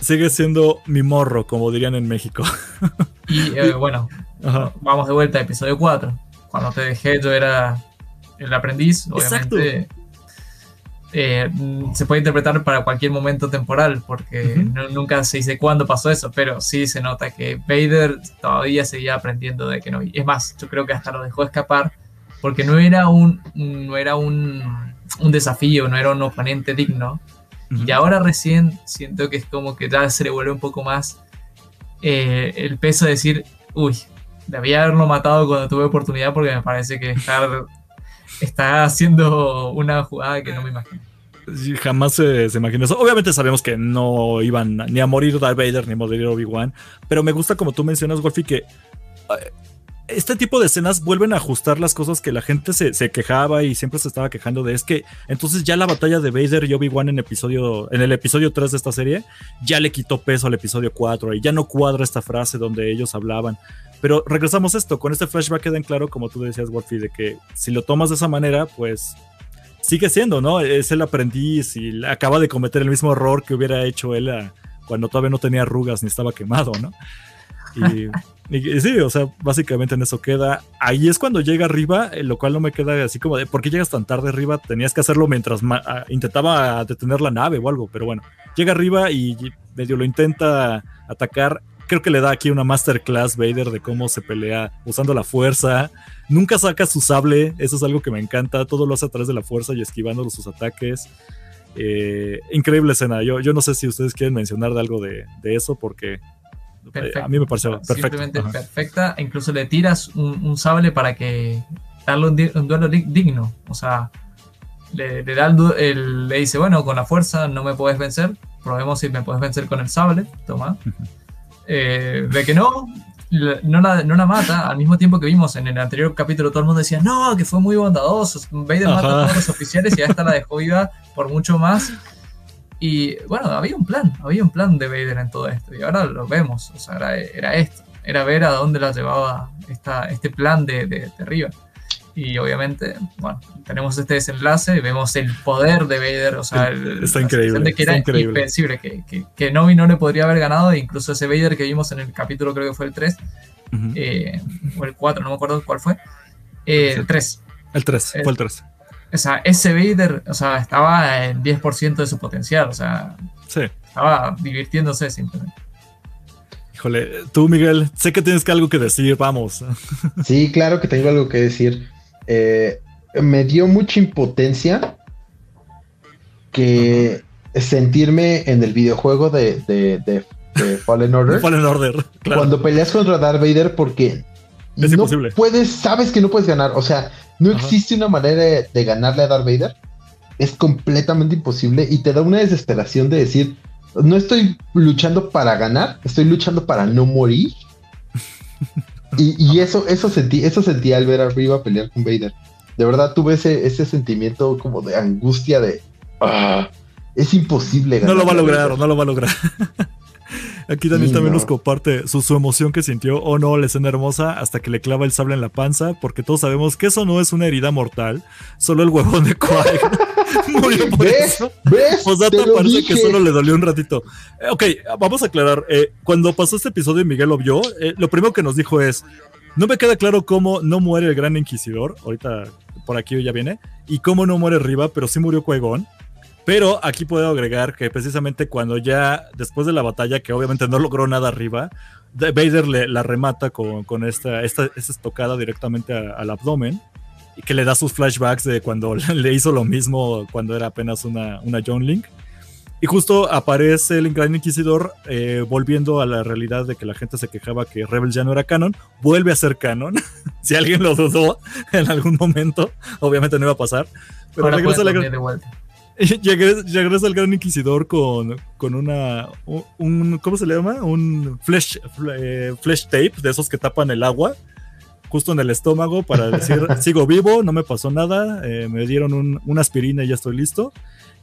Sigue siendo mi morro, como dirían en México. Y eh, bueno, vamos de vuelta a episodio 4. Cuando te dejé, yo era el aprendiz, obviamente. Eh, se puede interpretar para cualquier momento temporal, porque nunca se dice cuándo pasó eso, pero sí se nota que Vader todavía seguía aprendiendo de que no. Es más, yo creo que hasta lo dejó escapar, porque no era un, no era un, un desafío, no era un oponente digno. Y ahora recién siento que es como que ya se le vuelve un poco más eh, el peso de decir, uy, debía haberlo matado cuando tuve oportunidad porque me parece que está haciendo una jugada que no me imagino. jamás se, se, imaginó eso. Obviamente sabemos que no iban ni a morir Darth Vader ni a morir Obi-Wan, pero me gusta como tú mencionas, Wolfie, que eh, este tipo de escenas vuelven a ajustar las cosas que la gente se, quejaba y siempre se estaba quejando de. Es que entonces ya la batalla de Vader y Obi-Wan en, episodio, en el episodio 3 de esta serie ya le quitó peso al episodio 4 y ya no cuadra esta frase donde ellos hablaban. Pero regresamos a esto, con este flashback queda en claro, como tú decías, Wolfie, de que si lo tomas de esa manera, pues sigue siendo, ¿no? Es el aprendiz y acaba de cometer el mismo error que hubiera hecho él cuando todavía no tenía arrugas ni estaba quemado, ¿no? Y y, sí, o sea, básicamente en eso queda. Ahí es cuando llega arriba, eh, lo cual no me queda así como de, ¿por qué llegas tan tarde arriba? Tenías que hacerlo mientras ah, intentaba detener la nave o algo, pero bueno, llega arriba y medio lo intenta atacar. Creo que le da aquí una masterclass Vader de cómo se pelea usando la fuerza. Nunca saca su sable, eso es algo que me encanta. Todo lo hace a través de la fuerza y esquivando sus ataques. Eh, increíble escena. Yo, yo no sé si ustedes quieren mencionar de algo de, de eso, porque a mí me pareció perfecto. Simplemente perfecta. Incluso le tiras un, sable para que darle un, duelo digno. O sea, le, da el, le dice, bueno, con la fuerza no me puedes vencer. Probemos si me puedes vencer con el sable. Toma. Eh, de que no, no la, no la, mata, al mismo tiempo que vimos en el anterior capítulo, todo el mundo decía, no, que fue muy bondadoso, Vader mata a todos los oficiales y hasta la dejó viva por mucho más. Y bueno, había un plan, había un plan de Vader en todo esto. Y ahora lo vemos, o sea, era, esto, era ver a dónde la llevaba esta, este plan de, de, arriba. Y obviamente, bueno, tenemos este desenlace, vemos el poder de Vader, o sea, el, está increíble, que era invencible, que, que, que Novi no le podría haber ganado, e incluso ese Vader que vimos en el capítulo, creo que fue el 3, eh, o el 4, no me acuerdo cuál fue, eh, el 3. El 3, fue el 3 o sea, ese Vader, o sea, estaba en 10% de su potencial, o sea, sí. estaba divirtiéndose simplemente. Híjole, tú Miguel, sé que tienes algo que decir, vamos. Sí, claro que tengo algo que decir. Eh, me dio mucha impotencia que sentirme en el videojuego de, de, Fallen Order. Fallen Order, Cuando peleas contra Darth Vader porque es no imposible. puedes, sabes que no puedes ganar, o sea, no existe una manera de, ganarle a Darth Vader. Es completamente imposible y te da una desesperación de decir, no estoy luchando para ganar, estoy luchando para no morir. y, eso, eso sentí, eso sentí al ver arriba pelear con Vader. De verdad tuve ese, ese sentimiento como de angustia de ah, es imposible ganar. No lo va a lograr, no lo va a lograr. Aquí Daniel también nos comparte su, emoción que sintió, oh no, la escena hermosa, hasta que le clava el sable en la panza, porque todos sabemos que eso no es una herida mortal, solo el huevón de Quai murió por eso. ¿Ves? parece que solo le dolió un ratito. Eh, ok, vamos a aclarar. Eh, cuando pasó este episodio y Miguel lo vio, eh, lo primero que nos dijo es, no me queda claro cómo no muere el gran inquisidor, ahorita por aquí ya viene, y cómo no muere Riva, pero sí murió Qui-Gon. Pero aquí puedo agregar que precisamente cuando ya, después de la batalla, que obviamente no logró nada arriba, Vader le, la remata con, con esta, esta, estocada directamente al abdomen y que le da sus flashbacks de cuando le hizo lo mismo cuando era apenas una, una John Link. Y justo aparece el Gran Inquisidor eh, volviendo a la realidad de que la gente se quejaba que Rebels ya no era canon, vuelve a ser canon. si alguien lo dudó en algún momento, obviamente no iba a pasar. Pero regresa la, de vuelta. regresa el gran inquisidor con, con una. Un, ¿Cómo se le llama? Un flesh, eh, flesh tape de esos que tapan el agua. Justo en el estómago para decir: sigo vivo, no me pasó nada. Eh, me dieron una aspirina y ya estoy listo.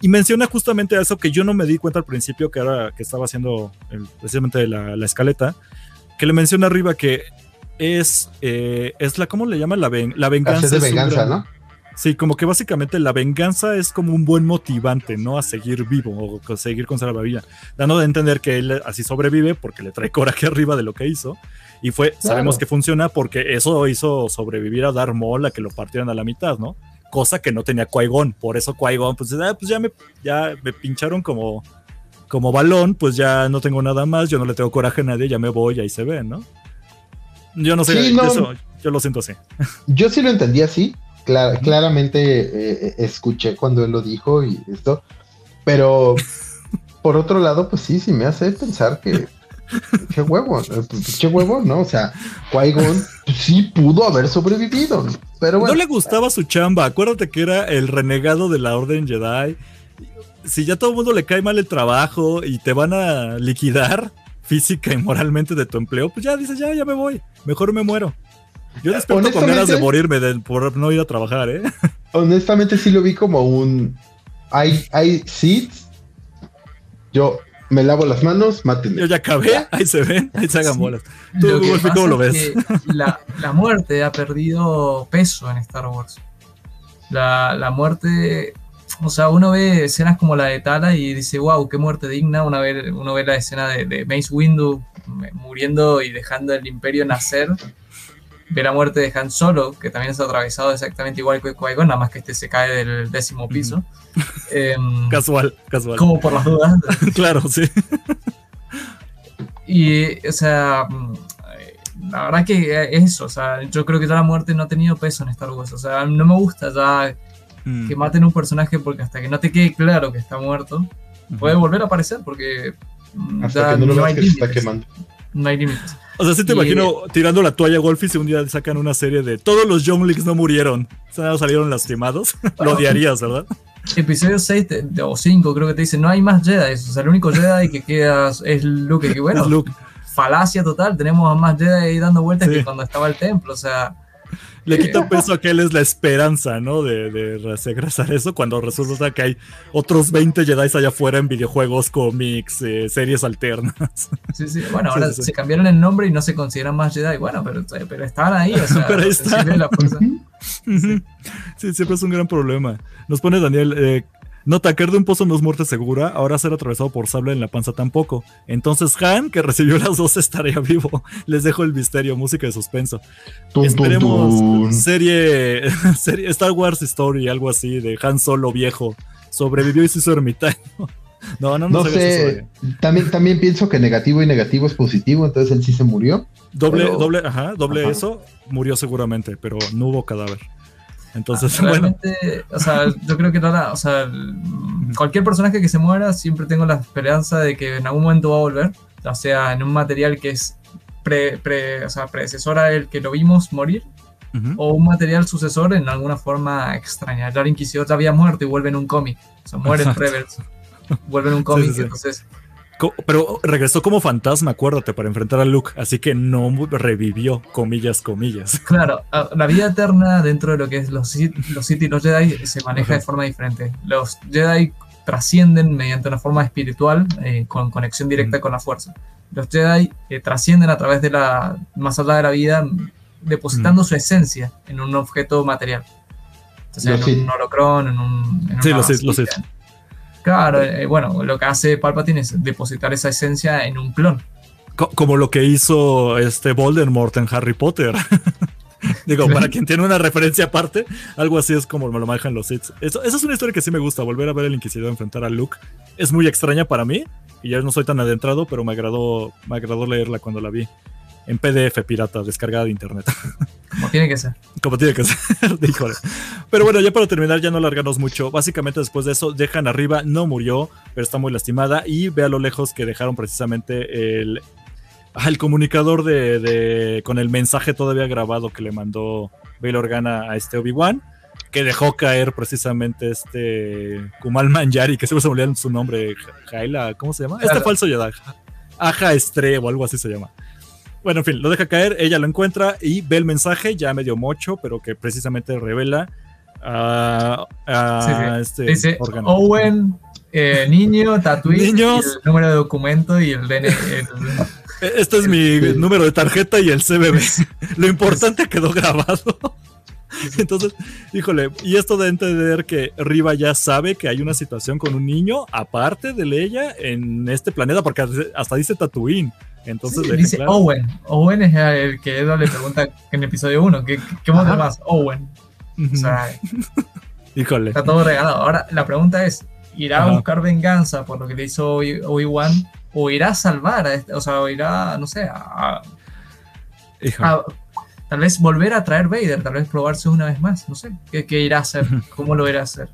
Y menciona justamente eso que yo no me di cuenta al principio, que era que estaba haciendo precisamente la, la, escaleta. Que le menciona arriba que es, eh, es la, ¿cómo le llama? La, la venganza. de venganza, ¿no? Sí, como que básicamente la venganza es como un buen motivante, ¿no? A seguir vivo o a seguir con la vida. Dando de entender que él así sobrevive porque le trae coraje arriba de lo que hizo. Y fue, sabemos que funciona porque eso hizo sobrevivir a Darth Maul a que lo partieran a la mitad, ¿no? Cosa que no tenía qui Por eso qui pues, ah, pues ya, me, ya me pincharon como, como balón, pues ya no tengo nada más, yo no le tengo coraje a nadie, ya me voy, ahí se ve, ¿no? Yo no sé, Eso, yo lo siento así. Yo sí lo entendí así, claramente eh, eh, escuché cuando él lo dijo y esto, pero por otro lado, pues sí, sí me hace pensar que qué huevo, qué huevo, ¿no? O sea, Qui-Gon sí pudo haber sobrevivido, pero bueno. No le gustaba su chamba, acuérdate que era el renegado de la Orden Jedi. Si ya todo el mundo le cae mal el trabajo y te van a liquidar física y moralmente de tu empleo, pues ya dices, ya, ya me voy, mejor me muero. Yo despierto con ganas de morirme por no ir a trabajar, ¿eh? Honestamente sí lo vi como un... Hay, hay seeds. Yo me lavo las manos, mátenme. Yo ya acabé, ahí se ven, ahí se hagan bolas. ¿Tú, cómo lo ves? La, la, muerte ha perdido peso en Star Wars. La, la, muerte, o sea, uno ve escenas como la de Tala y dice, wow, qué muerte digna. Uno ve, uno ve la escena de, de Mace Windu muriendo y dejando el imperio nacer ve la muerte de Han Solo, que también es atravesado exactamente igual que qui nada más que este se cae del décimo piso. Em, casual, casual. Como por las dudas. claro, sí. Y, o sea, mm, la verdad que es eso, o sea, yo creo que ya la muerte no ha tenido peso en Star Wars, o sea, no me gusta ya mm. que maten un personaje porque hasta que no te quede claro que está muerto, puede volver a aparecer porque mm, hasta que no, lo hay que se está quemando. No hay límites. O sea, sí te imagino tirando la toalla Golf y si un día sacan una serie de todos los Younglings no murieron, salieron lastimados. Lo odiarías, ¿verdad? Episodio 6 o 5 creo que te dice, no hay más Jedi. O sea, el único Jedi que queda es Luke. Que bueno, falacia total. Tenemos a más Jedi ahí dando vueltas que cuando estaba el templo. O sea, le quita peso a que él es la esperanza, ¿no? De, de regresar eso, cuando resulta que hay otros 20 Jedi allá afuera en videojuegos, cómics, eh, series alternas. Sí, sí, bueno, ahora se cambiaron el nombre y no se consideran más Jedi, bueno, pero, pero estaban ahí, o sea, pero La sí. siempre es un gran problema. Nos pone Daniel, eh, Nota, caer de un pozo no es muerte segura, ahora ser atravesado por sable en la panza tampoco. Entonces Han, que recibió las dos, estaría vivo. Les dejo el misterio, música de suspenso. Esperemos Serie, serie Star Wars Story, algo así, de Han Solo viejo. Sobrevivió y se hizo ermitaño. No, no, no, sé. También, también pienso que negativo y negativo es positivo, entonces él sí se murió. Doble, doble, ajá, doble eso, murió seguramente, pero no hubo cadáver. Entonces, bueno. O sea, yo creo que o sea, cualquier personaje que se muera, siempre tengo la esperanza de que en algún momento va a volver, o sea, en un material que es pre, pre, o sea, predecesor a el que lo vimos morir, o un material sucesor en alguna forma extraña. Ya el Inquisidor ya había muerto y vuelve en un cómic, o sea, muere en Rebels, vuelve en un cómic, entonces pero regresó como fantasma, acuérdate, para enfrentar a Luke, así que no revivió, comillas, comillas. Claro, la vida eterna dentro de lo que es los Sith, los y los Jedi se maneja de forma diferente. Los Jedi trascienden mediante una forma espiritual eh, con conexión directa con la fuerza. Los Jedi eh, trascienden a través de la, más allá de la vida, depositando su esencia en un objeto material. Entonces, en un holocron, en un... sí, lo sé, lo sé. Claro, eh, bueno, lo que hace Palpatine es depositar esa esencia en un clon. como lo que hizo este Voldemort en Harry Potter. Digo, para quien tiene una referencia aparte, algo así es como me lo manejan los Sith. Esa es una historia que sí me gusta, volver a ver al Inquisidor enfrentar a Luke. Es muy extraña para mí, y ya no soy tan adentrado, pero me agradó, me agradó leerla cuando la vi en PDF pirata, descargada de internet. Como tiene que ser. Como tiene que ser, Pero bueno, ya para terminar, ya no alargarnos mucho. Básicamente después de eso, dejan arriba, no murió, pero está muy lastimada. Y ve a lo lejos que dejaron precisamente el, ah, el comunicador de, con el mensaje todavía grabado que le mandó Bail Organa a este Obi-Wan. Que dejó caer precisamente este Kumal Manjari, que siempre se me su nombre. Jaila, ¿cómo se llama? Este falso Jedi. Aja Estre o algo así se llama. Bueno, en fin, lo deja caer, ella lo encuentra y ve el mensaje, ya medio mocho, pero que precisamente revela a, este Dice, Owen, eh, niño, Tatooine, el número de documento y el DNI. Este es mi número de tarjeta y el CBB. Lo importante quedó grabado. Entonces, híjole, y esto de entender que Riva ya sabe que hay una situación con un niño aparte de ella en este planeta, porque hasta dice Tatooine. Entonces dice Owen. Owen es el que Edward le pregunta en el episodio 1. ¿Qué, qué más? Owen. O sea, Híjole. Está todo regalado. Ahora, la pregunta es: ¿irá a buscar venganza por lo que le hizo Obi-Wan? ¿O irá a salvar? A este, o sea, o irá, no sé, a, Tal vez volver a traer Vader, tal vez probarse una vez más. No sé. ¿Qué, qué irá a hacer? ¿Cómo lo irá a hacer?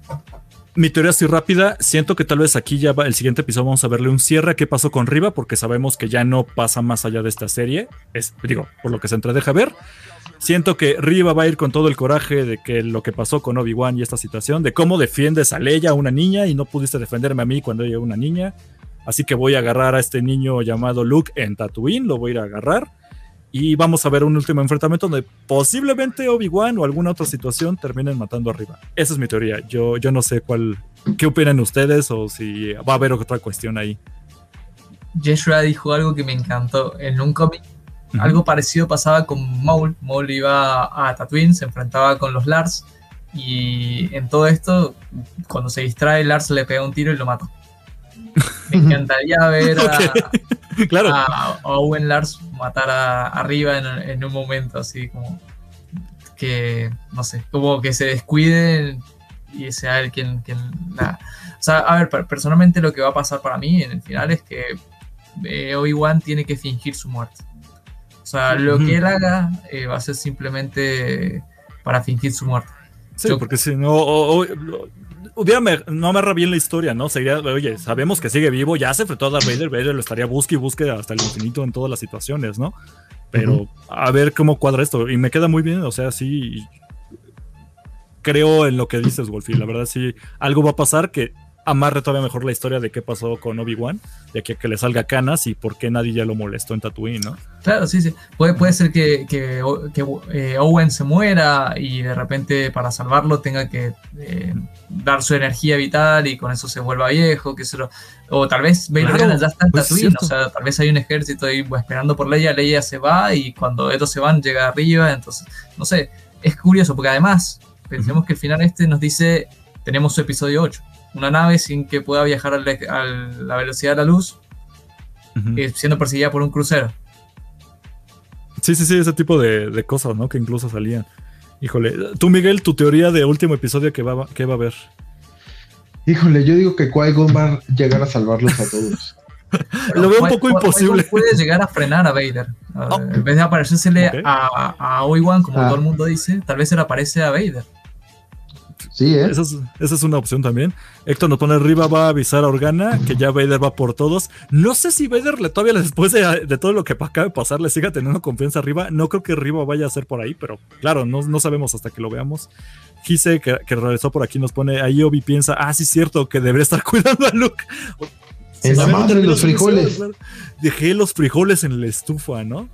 Mi teoría así rápida, siento que tal vez aquí ya va, el siguiente episodio vamos a verle un cierre a qué pasó con Riva, porque sabemos que ya no pasa más allá de esta serie. Es, digo, por lo que se entredeja ver. Siento que Riva va a ir con todo el coraje de que lo que pasó con Obi-Wan y esta situación, de cómo defiendes a Leia, una niña, y no pudiste defenderme a mí cuando ella era una niña. Así que voy a agarrar a este niño llamado Luke en Tatooine, lo voy a ir a agarrar Y vamos a ver un último enfrentamiento donde posiblemente Obi-Wan o alguna otra situación terminen matando arriba. Esa es mi teoría. Yo, yo no sé cuál, qué opinan ustedes o si va a haber otra cuestión ahí. Jeshua dijo algo que me encantó. En un cómic, algo parecido pasaba con Maul. Maul iba a Tatooine, se enfrentaba con los Lars. Y en todo esto, cuando se distrae, Lars le pega un tiro y lo mata. Me encantaría ver a, Owen Lars matar arriba en, un momento así como que, no sé, como que se descuide y sea él quien, quien la... O sea, a ver, personalmente lo que va a pasar para mí en el final es que eh, Obi-Wan tiene que fingir su muerte. O sea, lo que él haga eh, va a ser simplemente para fingir su muerte. Sí, porque si no, no amarra bien la historia, ¿no? Sería, oye, sabemos que sigue vivo, ya se enfrentó a Darth Vader, Vader lo estaría busque y busque hasta el infinito en todas las situaciones, ¿no? Pero a ver cómo cuadra esto. Y me queda muy bien, o sea, sí. Creo en lo que dices, Wolfie. La verdad, sí, algo va a pasar que amarre todavía mejor la historia de qué pasó con Obi-Wan, de que, que le salga canas y por qué nadie ya lo molestó en Tatooine, ¿no? Claro, sí, sí. Puede, puede ser que, que, eh, Owen se muera y de repente para salvarlo tenga que eh, dar su energía vital y con eso se vuelva viejo, que se lo, o tal vez Vader ya está en pues Tatooine, o sea, tal vez hay un ejército ahí esperando por Leia, Leia se va y cuando estos se van llega arriba, entonces, no sé, es curioso porque además pensemos que el final este nos dice tenemos su episodio 8 una nave sin que pueda viajar a la, velocidad de la luz, eh, siendo perseguida por un crucero. Sí, sí, sí, ese tipo de, cosas, ¿no? Que incluso salían. Híjole, tú Miguel, tu teoría de último episodio que va, va a haber. Híjole, yo digo que Qui-Gon va a llegar a salvarlos a todos. Lo veo un poco imposible. Puede llegar a frenar a Vader. Oh. En vez de aparecérsele a, a Obi-Wan, como ah. todo el mundo dice, tal vez se le aparece a Vader. Sí, ¿eh? esa, es, una opción también. Héctor nos pone arriba, va a avisar a Organa que ya Vader va por todos. No sé si Vader le todavía después de, todo lo que acaba de pasar le siga teniendo confianza arriba. No creo que arriba vaya a ser por ahí, pero claro, no, sabemos hasta que lo veamos. Gise, que, que realizó por aquí, nos pone, ahí Obi piensa, ah, sí es cierto, que debería estar cuidando a Luke. En la madre de los frijoles. Dejé los frijoles en la estufa, ¿no?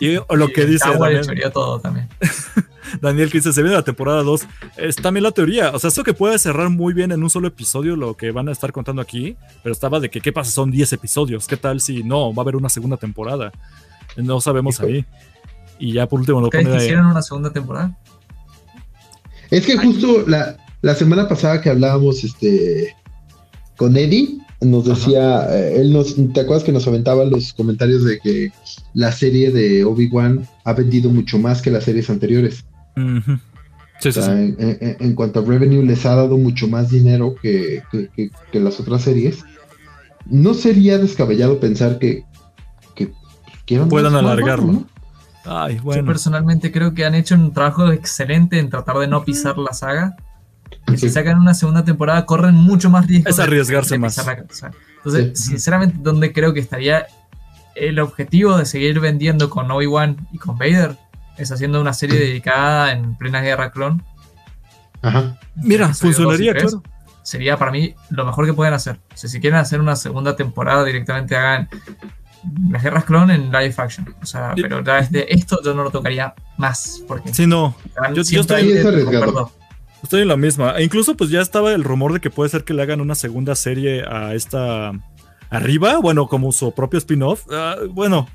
Y lo que dice Daniel, todo también. Daniel que dice, se viene la temporada 2. Es también la teoría. O sea, esto que puede cerrar muy bien en un solo episodio lo que van a estar contando aquí. Pero estaba de que, ¿qué pasa? Son 10 episodios. ¿Qué tal si no? Va a haber una segunda temporada. No sabemos ahí. Y ya por último, no pone. hicieron una segunda temporada? Es que justo la, la semana pasada que hablábamos este, con Eddie, nos decía, eh, él nos, ¿te acuerdas que nos aventaba los comentarios de que la serie de Obi-Wan ha vendido mucho más que las series anteriores? En, cuanto a revenue, les ha dado mucho más dinero que, las otras series. No sería descabellado pensar que, que puedan alargarlo. Yo personalmente creo que han hecho un trabajo excelente en tratar de no pisar la saga si sacan una segunda temporada corren mucho más riesgo. Es arriesgarse más. Entonces, sinceramente, donde creo que estaría el objetivo de seguir vendiendo con Obi-Wan y con Vader es haciendo una serie dedicada en plena guerra clon. Ajá. Mira, funcionaría, claro. Sería para mí lo mejor que pueden hacer. O sea, si quieren hacer una segunda temporada, directamente hagan las guerras clon en live action. O sea, pero esto yo no lo tocaría más. Porque sí, no. Yo, yo estoy, Estoy en la misma. E incluso pues ya estaba el rumor de que puede ser que le hagan una segunda serie a esta arriba, bueno, como su propio spin-off. Ah, bueno,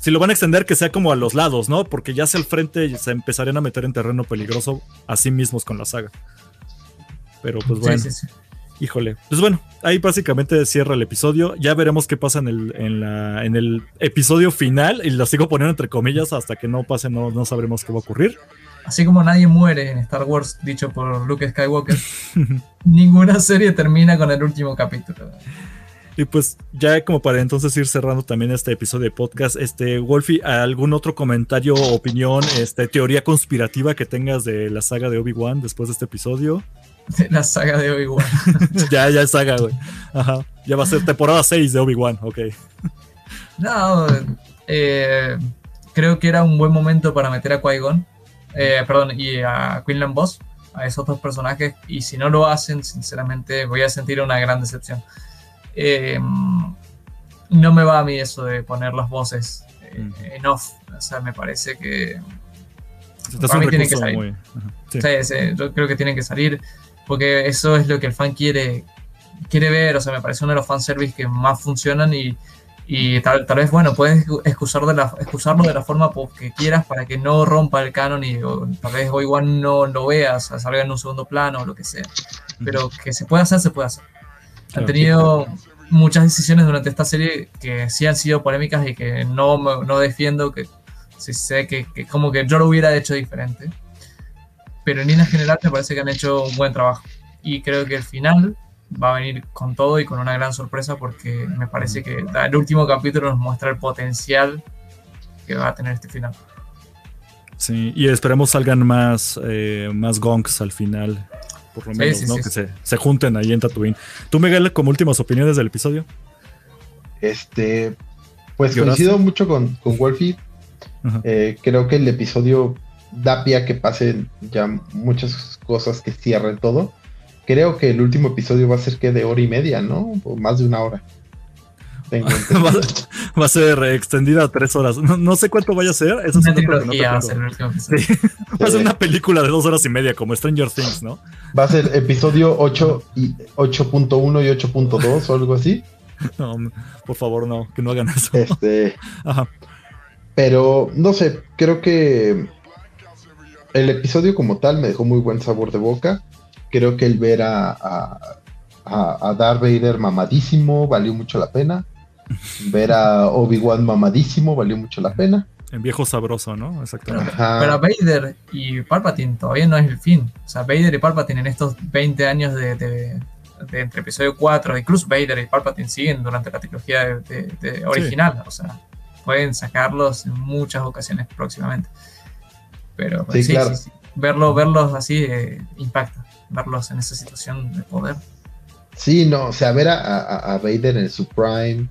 si lo van a extender que sea como a los lados, ¿no? Porque ya hacia el frente se empezarían a meter en terreno peligroso a sí mismos con la saga. Pero pues bueno. Híjole. Pues bueno, ahí básicamente cierra el episodio. Ya veremos qué pasa en el, en la, en el episodio final. Y lo sigo poniendo entre comillas hasta que no pase, no, no sabremos qué va a ocurrir. Así como nadie muere en Star Wars, dicho por Luke Skywalker, ninguna serie termina con el último capítulo. Y pues ya como para entonces ir cerrando también este episodio de podcast, este Wolfie, ¿algún otro comentario, opinión, este, teoría conspirativa que tengas de la saga de Obi-Wan después de este episodio? De la saga de Obi-Wan. ya, ya es saga, güey. Ajá. Ya va a ser temporada 6 de Obi-Wan, ok. No, eh, creo que era un buen momento para meter a Qui-Gon eh, perdón, y a Quinlan Boss, a esos dos personajes, y si no lo hacen, sinceramente voy a sentir una gran decepción. Eh, no me va a mí eso de poner las voces eh, en off. O sea, me parece que. Para mí tiene que salir. Sí. Sí, yo creo que tienen que salir porque eso es lo que el fan quiere, quiere ver. O sea, me parece uno de los fanservice que más funcionan y, y tal, tal, vez, bueno, puedes excusar de la, excusarlo de la forma que quieras para que no rompa el canon y tal vez o igual no lo veas, salga en un segundo plano o lo que sea. Pero que se puede hacer, se puede hacer. Han tenido muchas decisiones durante esta serie que sí han sido polémicas y que no, no defiendo, que sí sé que, que, como que yo lo hubiera hecho diferente. Pero en línea general me parece que han hecho un buen trabajo. Y creo que el final va a venir con todo y con una gran sorpresa porque me parece que el último capítulo nos muestra el potencial que va a tener este final. Sí, y esperemos salgan más, eh, más gongs al final, por lo menos, ¿no? que se, se, junten ahí en Tatooine. ¿Tú, Miguel, como últimas opiniones del episodio? Este, pues coincido mucho con, con Wolfie. Eh, creo que el episodio da pie a que pasen ya muchas cosas que cierren todo creo que el último episodio va a ser que de hora y media, ¿no? O más de una hora. va, a ser extendida a tres horas. No, sé cuánto vaya a ser. Eso una trilogía va a ser Va a ser una película de dos horas y media, como Stranger Things, ¿no? Va a ser episodio 8 y 8.1 y 8.2 o algo así. No, por favor, no, que no hagan eso. Este. Ajá. Pero, no sé, creo que el episodio como tal me dejó muy buen sabor de boca creo que el ver a, a, Darth Vader mamadísimo valió mucho la pena. Ver a Obi-Wan mamadísimo valió mucho la pena. En viejo sabroso, ¿no? Exactamente. Pero, Vader y Palpatine todavía no es el fin. O sea, Vader y Palpatine en estos 20 años de, entre episodio 4, incluso Vader y Palpatine siguen durante la trilogía de, original. O sea, pueden sacarlos en muchas ocasiones próximamente. Pero sí, sí, claro. Verlo, verlos así eh, impacta verlos en esa situación de poder. Sí, no, o sea, ver a, Vader en su prime,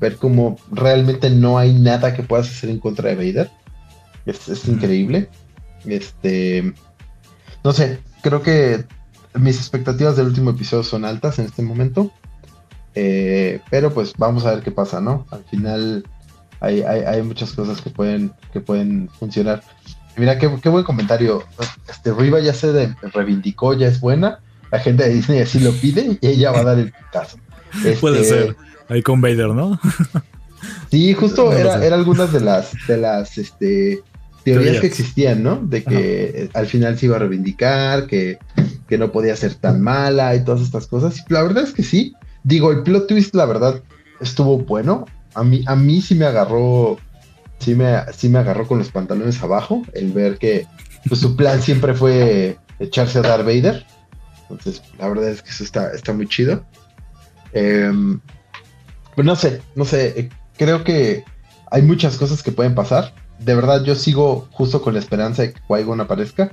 ver cómo realmente no hay nada que puedas hacer en contra de Vader, es, increíble. Este, no sé, creo que mis expectativas del último episodio son altas en este momento, eh, pero pues vamos a ver qué pasa, ¿no? Al final hay, hay, muchas cosas que pueden, que pueden funcionar. Mira, qué, buen comentario. Este, Riva ya se reivindicó, ya es buena. La gente de Disney así lo pide y ella va a dar el caso. Puede este, ser. Ahí con Vader, ¿no? sí, justo era, era, algunas de las, de las este, teorías, que existían, ¿no? De que al final se iba a reivindicar, que, que no podía ser tan mala y todas estas cosas. la verdad es que sí. Digo, el plot twist, la verdad, estuvo bueno. A mí, a mí sí me agarró sí me, sí me agarró con los pantalones abajo el ver que pues, su plan siempre fue echarse a Darth Vader. Entonces, la verdad es que eso está, está muy chido. Eh, pues no sé, no sé, eh, creo que hay muchas cosas que pueden pasar. De verdad, yo sigo justo con la esperanza de que qui aparezca.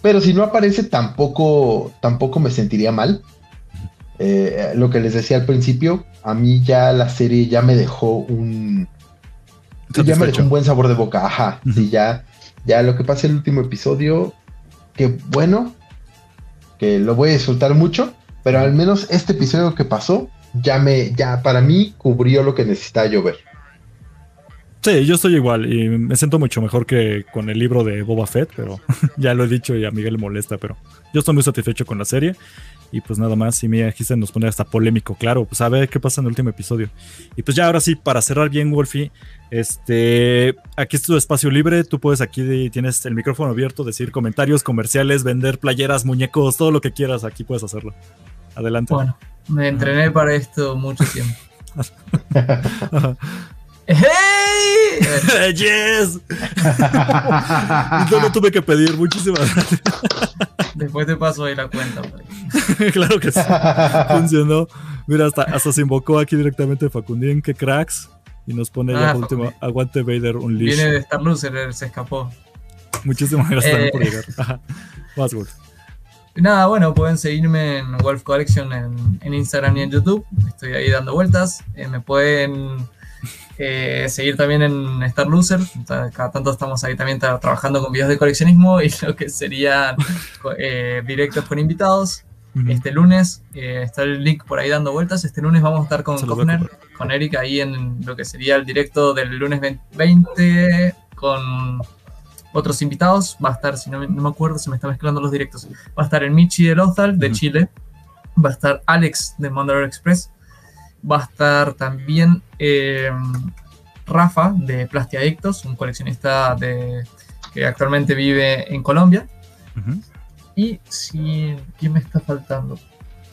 Pero si no aparece, tampoco, tampoco me sentiría mal. Eh, lo que les decía al principio, a mí ya la serie ya me dejó un, ya me dejó un buen sabor de boca, ajá. Sí, ya, ya lo que pasa el último episodio, que bueno, que lo voy a disfrutar mucho, pero al menos este episodio que pasó, ya me, ya para mí cubrió lo que necesitaba yo ver. Sí, yo estoy igual y me siento mucho mejor que con el libro de Boba Fett, pero ya lo he dicho y a Miguel le molesta, pero yo estoy muy satisfecho con la serie y pues nada más, y mira, aquí se nos pone hasta polémico, claro, pues a ver qué pasa en el último episodio. Y pues ya ahora sí, para cerrar bien, Wolfie, este, aquí es tu espacio libre, tú puedes aquí, tienes el micrófono abierto, decir comentarios, comerciales, vender playeras, muñecos, todo lo que quieras, aquí puedes hacerlo. Adelante. Bueno, me entrené para esto mucho tiempo. ¡Hey! ¡Yes! no tuve que pedir, muchísimas gracias. Después te paso ahí la cuenta. claro que sí. Funcionó. Mira, hasta, hasta se invocó aquí directamente Facundín, que cracks. Y nos pone ya ah, por último, aguante Vader un Viene de Star Loser, se escapó. Muchísimas gracias eh, por llegar. Más Nada, bueno, pueden seguirme en Wolf Collection en, en, Instagram y en YouTube. Estoy ahí dando vueltas. Eh, me pueden eh, seguir también en Star Loser. Cada tanto estamos ahí también trabajando con videos de coleccionismo y lo que serían eh, directos con invitados. Este lunes eh, está el link por ahí dando vueltas. Este lunes vamos a estar con Kofner, con Eric ahí en lo que sería el directo del lunes 20 con otros invitados. Va a estar, si no, me acuerdo, se me está mezclando los directos. Va a estar el Michi de Lothal de Chile. Va a estar Alex de Mandalore Express. Va a estar también eh, Rafa de Plastiadictos, un coleccionista de, que actualmente vive en Colombia. Y si, ¿quién me está faltando?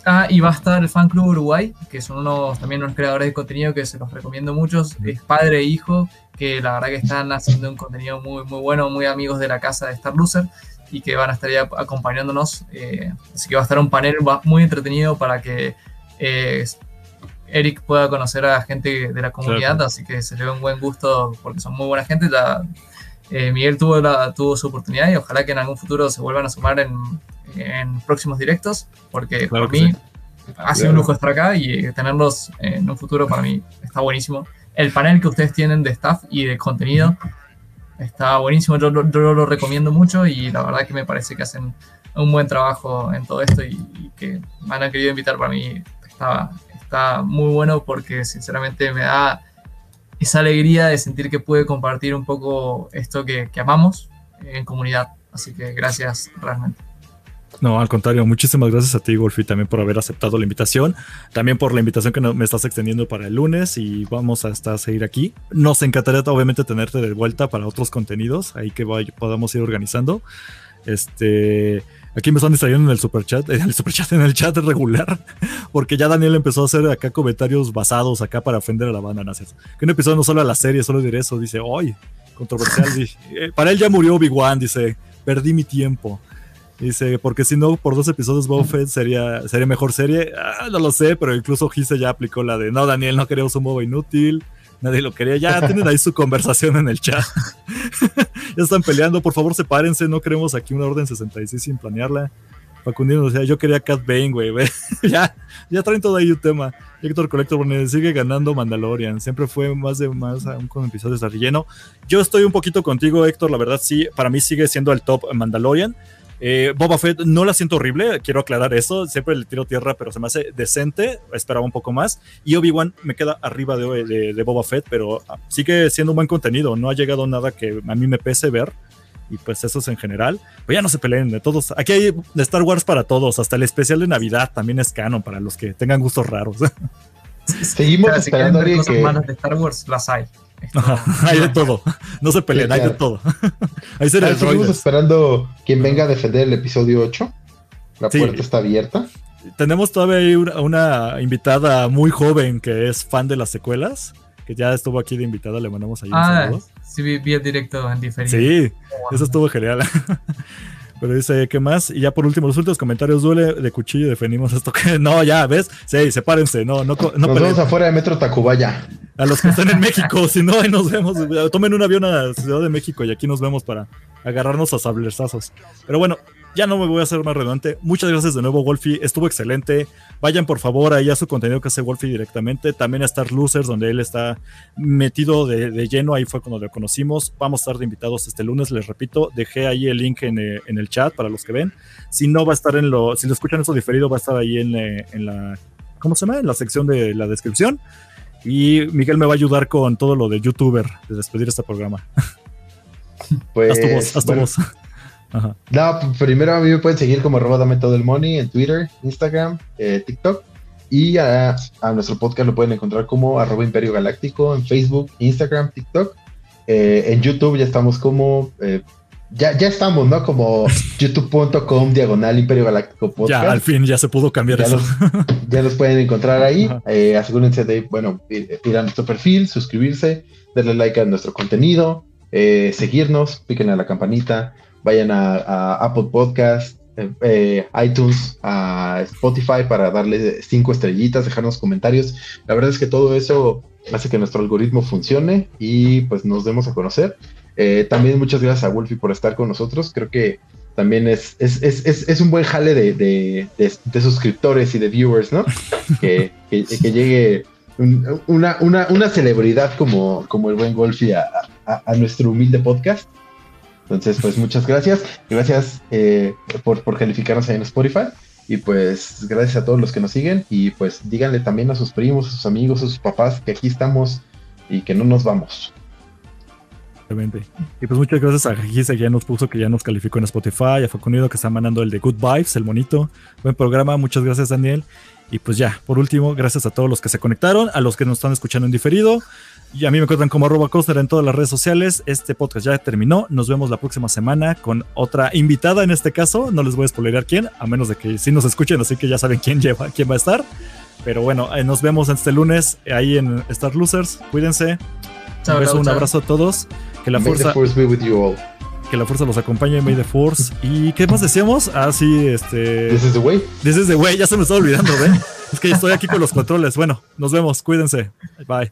Ah, y va a estar el Fan Club Uruguay, que son unos, también unos creadores de contenido que se los recomiendo mucho. Es padre e hijo, que la verdad que están haciendo un contenido muy, muy bueno, muy amigos de la casa de Star Loser y que van a estar ya acompañándonos. Eh, así que va a estar un panel muy entretenido para que eh, Eric pueda conocer a gente de la comunidad, así que se le ve un buen gusto porque son muy buena gente. Eh, Miguel tuvo, la, tuvo su oportunidad y ojalá que en algún futuro se vuelvan a sumar en, en próximos directos, porque para mí ha sido un lujo estar acá y tenerlos en un futuro para mí está buenísimo. El panel que ustedes tienen de staff y de contenido está buenísimo, yo, lo recomiendo mucho y la verdad que me parece que hacen un buen trabajo en todo esto y, que me han querido invitar para mí está, está muy bueno porque sinceramente me da esa alegría de sentir que puede compartir un poco esto que, que amamos en comunidad. Así que gracias realmente. No, al contrario, muchísimas gracias a ti, Golfi, también por haber aceptado la invitación, también por la invitación que me estás extendiendo para el lunes y vamos a seguir aquí. Nos encantaría obviamente tenerte de vuelta para otros contenidos, ahí que podamos ir organizando. Este, aquí me están distrayendo en el superchat, en el superchat, en el chat regular, porque ya Daniel empezó a hacer acá comentarios basados acá para ofender a la banda, ¿no? Que un episodio no solo a la serie, solo diré eso, dice, hoy controversial, eh, para él ya murió Obi-Wan, dice, perdí mi tiempo. Dice, porque si no, por dos episodios Boba sería, sería mejor serie. Ah, no lo sé, pero incluso Gise ya aplicó la de, no, Daniel, no queremos un Boba inútil. Nadie lo quería. Ya tienen ahí su conversación en el chat. ya están peleando. Por favor, sepárense. No queremos aquí una orden 66 sin planearla. Facundino decía, yo quería Cat Bane, güey. ya, ya traen todo ahí un tema. Héctor Collector sigue ganando Mandalorian. Siempre fue más de más aún con episodios de relleno. Yo estoy un poquito contigo, Héctor. La verdad, sí, para mí sigue siendo el top Mandalorian. Eh, Boba Fett no la siento horrible, quiero aclarar eso. Siempre le tiro tierra, pero se me hace decente. Esperaba un poco más. Y Obi-Wan me queda arriba de, de, Boba Fett, pero ah, sigue siendo un buen contenido. No ha llegado nada que a mí me pese ver. Y pues eso es en general. Pues ya no se peleen de todos. Aquí hay de Star Wars para todos. Hasta el especial de Navidad también es canon para los que tengan gustos raros. Seguimos esperando que... de Star Wars, las hay. Hay de todo. No se peleen, hay de todo. Ahí se Estamos esperando quien venga a defender el episodio 8. La puerta está abierta. Tenemos todavía una, invitada muy joven que es fan de las secuelas, que ya estuvo aquí de invitada, le mandamos ahí un ah, saludo. Sí, vi, el directo en diferido. Sí, eso estuvo genial. Pero dice, ¿qué más? Y ya por último, los últimos comentarios, duele de cuchillo defendimos esto que no, ya, ¿ves? Sí, sepárense, no, no, no Nos vemos afuera de Metro Tacubaya. A los que están en México, si no, ahí nos vemos. Tomen un avión a Ciudad de México y aquí nos vemos para agarrarnos a sablerzazos. Pero bueno, ya no me voy a hacer más redundante. Muchas gracias de nuevo, Wolfie. Estuvo excelente. Vayan por favor ahí a su contenido que hace Wolfie directamente. También a Star Losers, donde él está metido de, lleno. Ahí fue cuando lo conocimos. Vamos a estar de invitados este lunes, les repito. Dejé ahí el link en, eh, el chat para los que ven. Si no, va a estar en lo. Si lo escuchan eso diferido, va a estar ahí en, eh, en la. ¿Cómo se llama? En la sección de la descripción. Y Miguel me va a ayudar con todo lo de youtuber, de despedir este programa. Pues, haz tu voz, haz tu voz. No, primero a mí me pueden seguir como arroba dame todo el money en Twitter, Instagram, eh, TikTok. Y a, nuestro podcast lo pueden encontrar como arroba imperio galáctico en Facebook, Instagram, TikTok. Eh, en YouTube ya estamos como... Eh, ya, ya estamos, ¿no? Como youtube.com diagonal imperio galáctico podcast. Ya, al fin ya se pudo cambiar eso. ya los pueden encontrar ahí. asegúrense de, bueno, ir, ir, a nuestro perfil, suscribirse, darle like a nuestro contenido, seguirnos, piquen a la campanita vayan a, Apple Podcast, eh, eh, iTunes, a Spotify para darle cinco estrellitas, dejarnos comentarios. La verdad es que todo eso hace que nuestro algoritmo funcione y pues nos demos a conocer. Eh, también muchas gracias a Wolfie por estar con nosotros. Creo que también es, es, un buen jale de, suscriptores y de viewers, ¿no? que, llegue una, celebridad como, como el buen Wolfie a nuestro humilde podcast. Entonces, pues muchas gracias. Gracias eh, por, por calificarnos ahí en Spotify. Y pues gracias a todos los que nos siguen y pues díganle también a sus primos, a sus amigos, a sus papás que aquí estamos y que no nos vamos. Y pues muchas gracias a Gise que ya nos puso, que ya nos calificó en Spotify, a Facunido que está mandando el de Good Vibes, el monito. Buen programa, muchas gracias Daniel. Y pues ya, por último, gracias a todos los que se conectaron, a los que nos están escuchando en diferido. Y a mí me encuentran como arroba Costner en todas las redes sociales. Este podcast ya terminó. Nos vemos la próxima semana con otra invitada en este caso. No les voy a spoilear quién, a menos de que sí nos escuchen, así que ya saben quién lleva, quién va a estar. Pero bueno, eh, nos vemos este lunes ahí en Star Losers. Cuídense. un beso, un abrazo a todos. Que la fuerza. Que la fuerza los acompañe, May the Force. ¿Y qué más decíamos? Ah, sí, este. This is the way. This is the way, ya se me está olvidando, ¿ven? es que estoy aquí con los controles. Bueno, nos vemos, cuídense. Bye.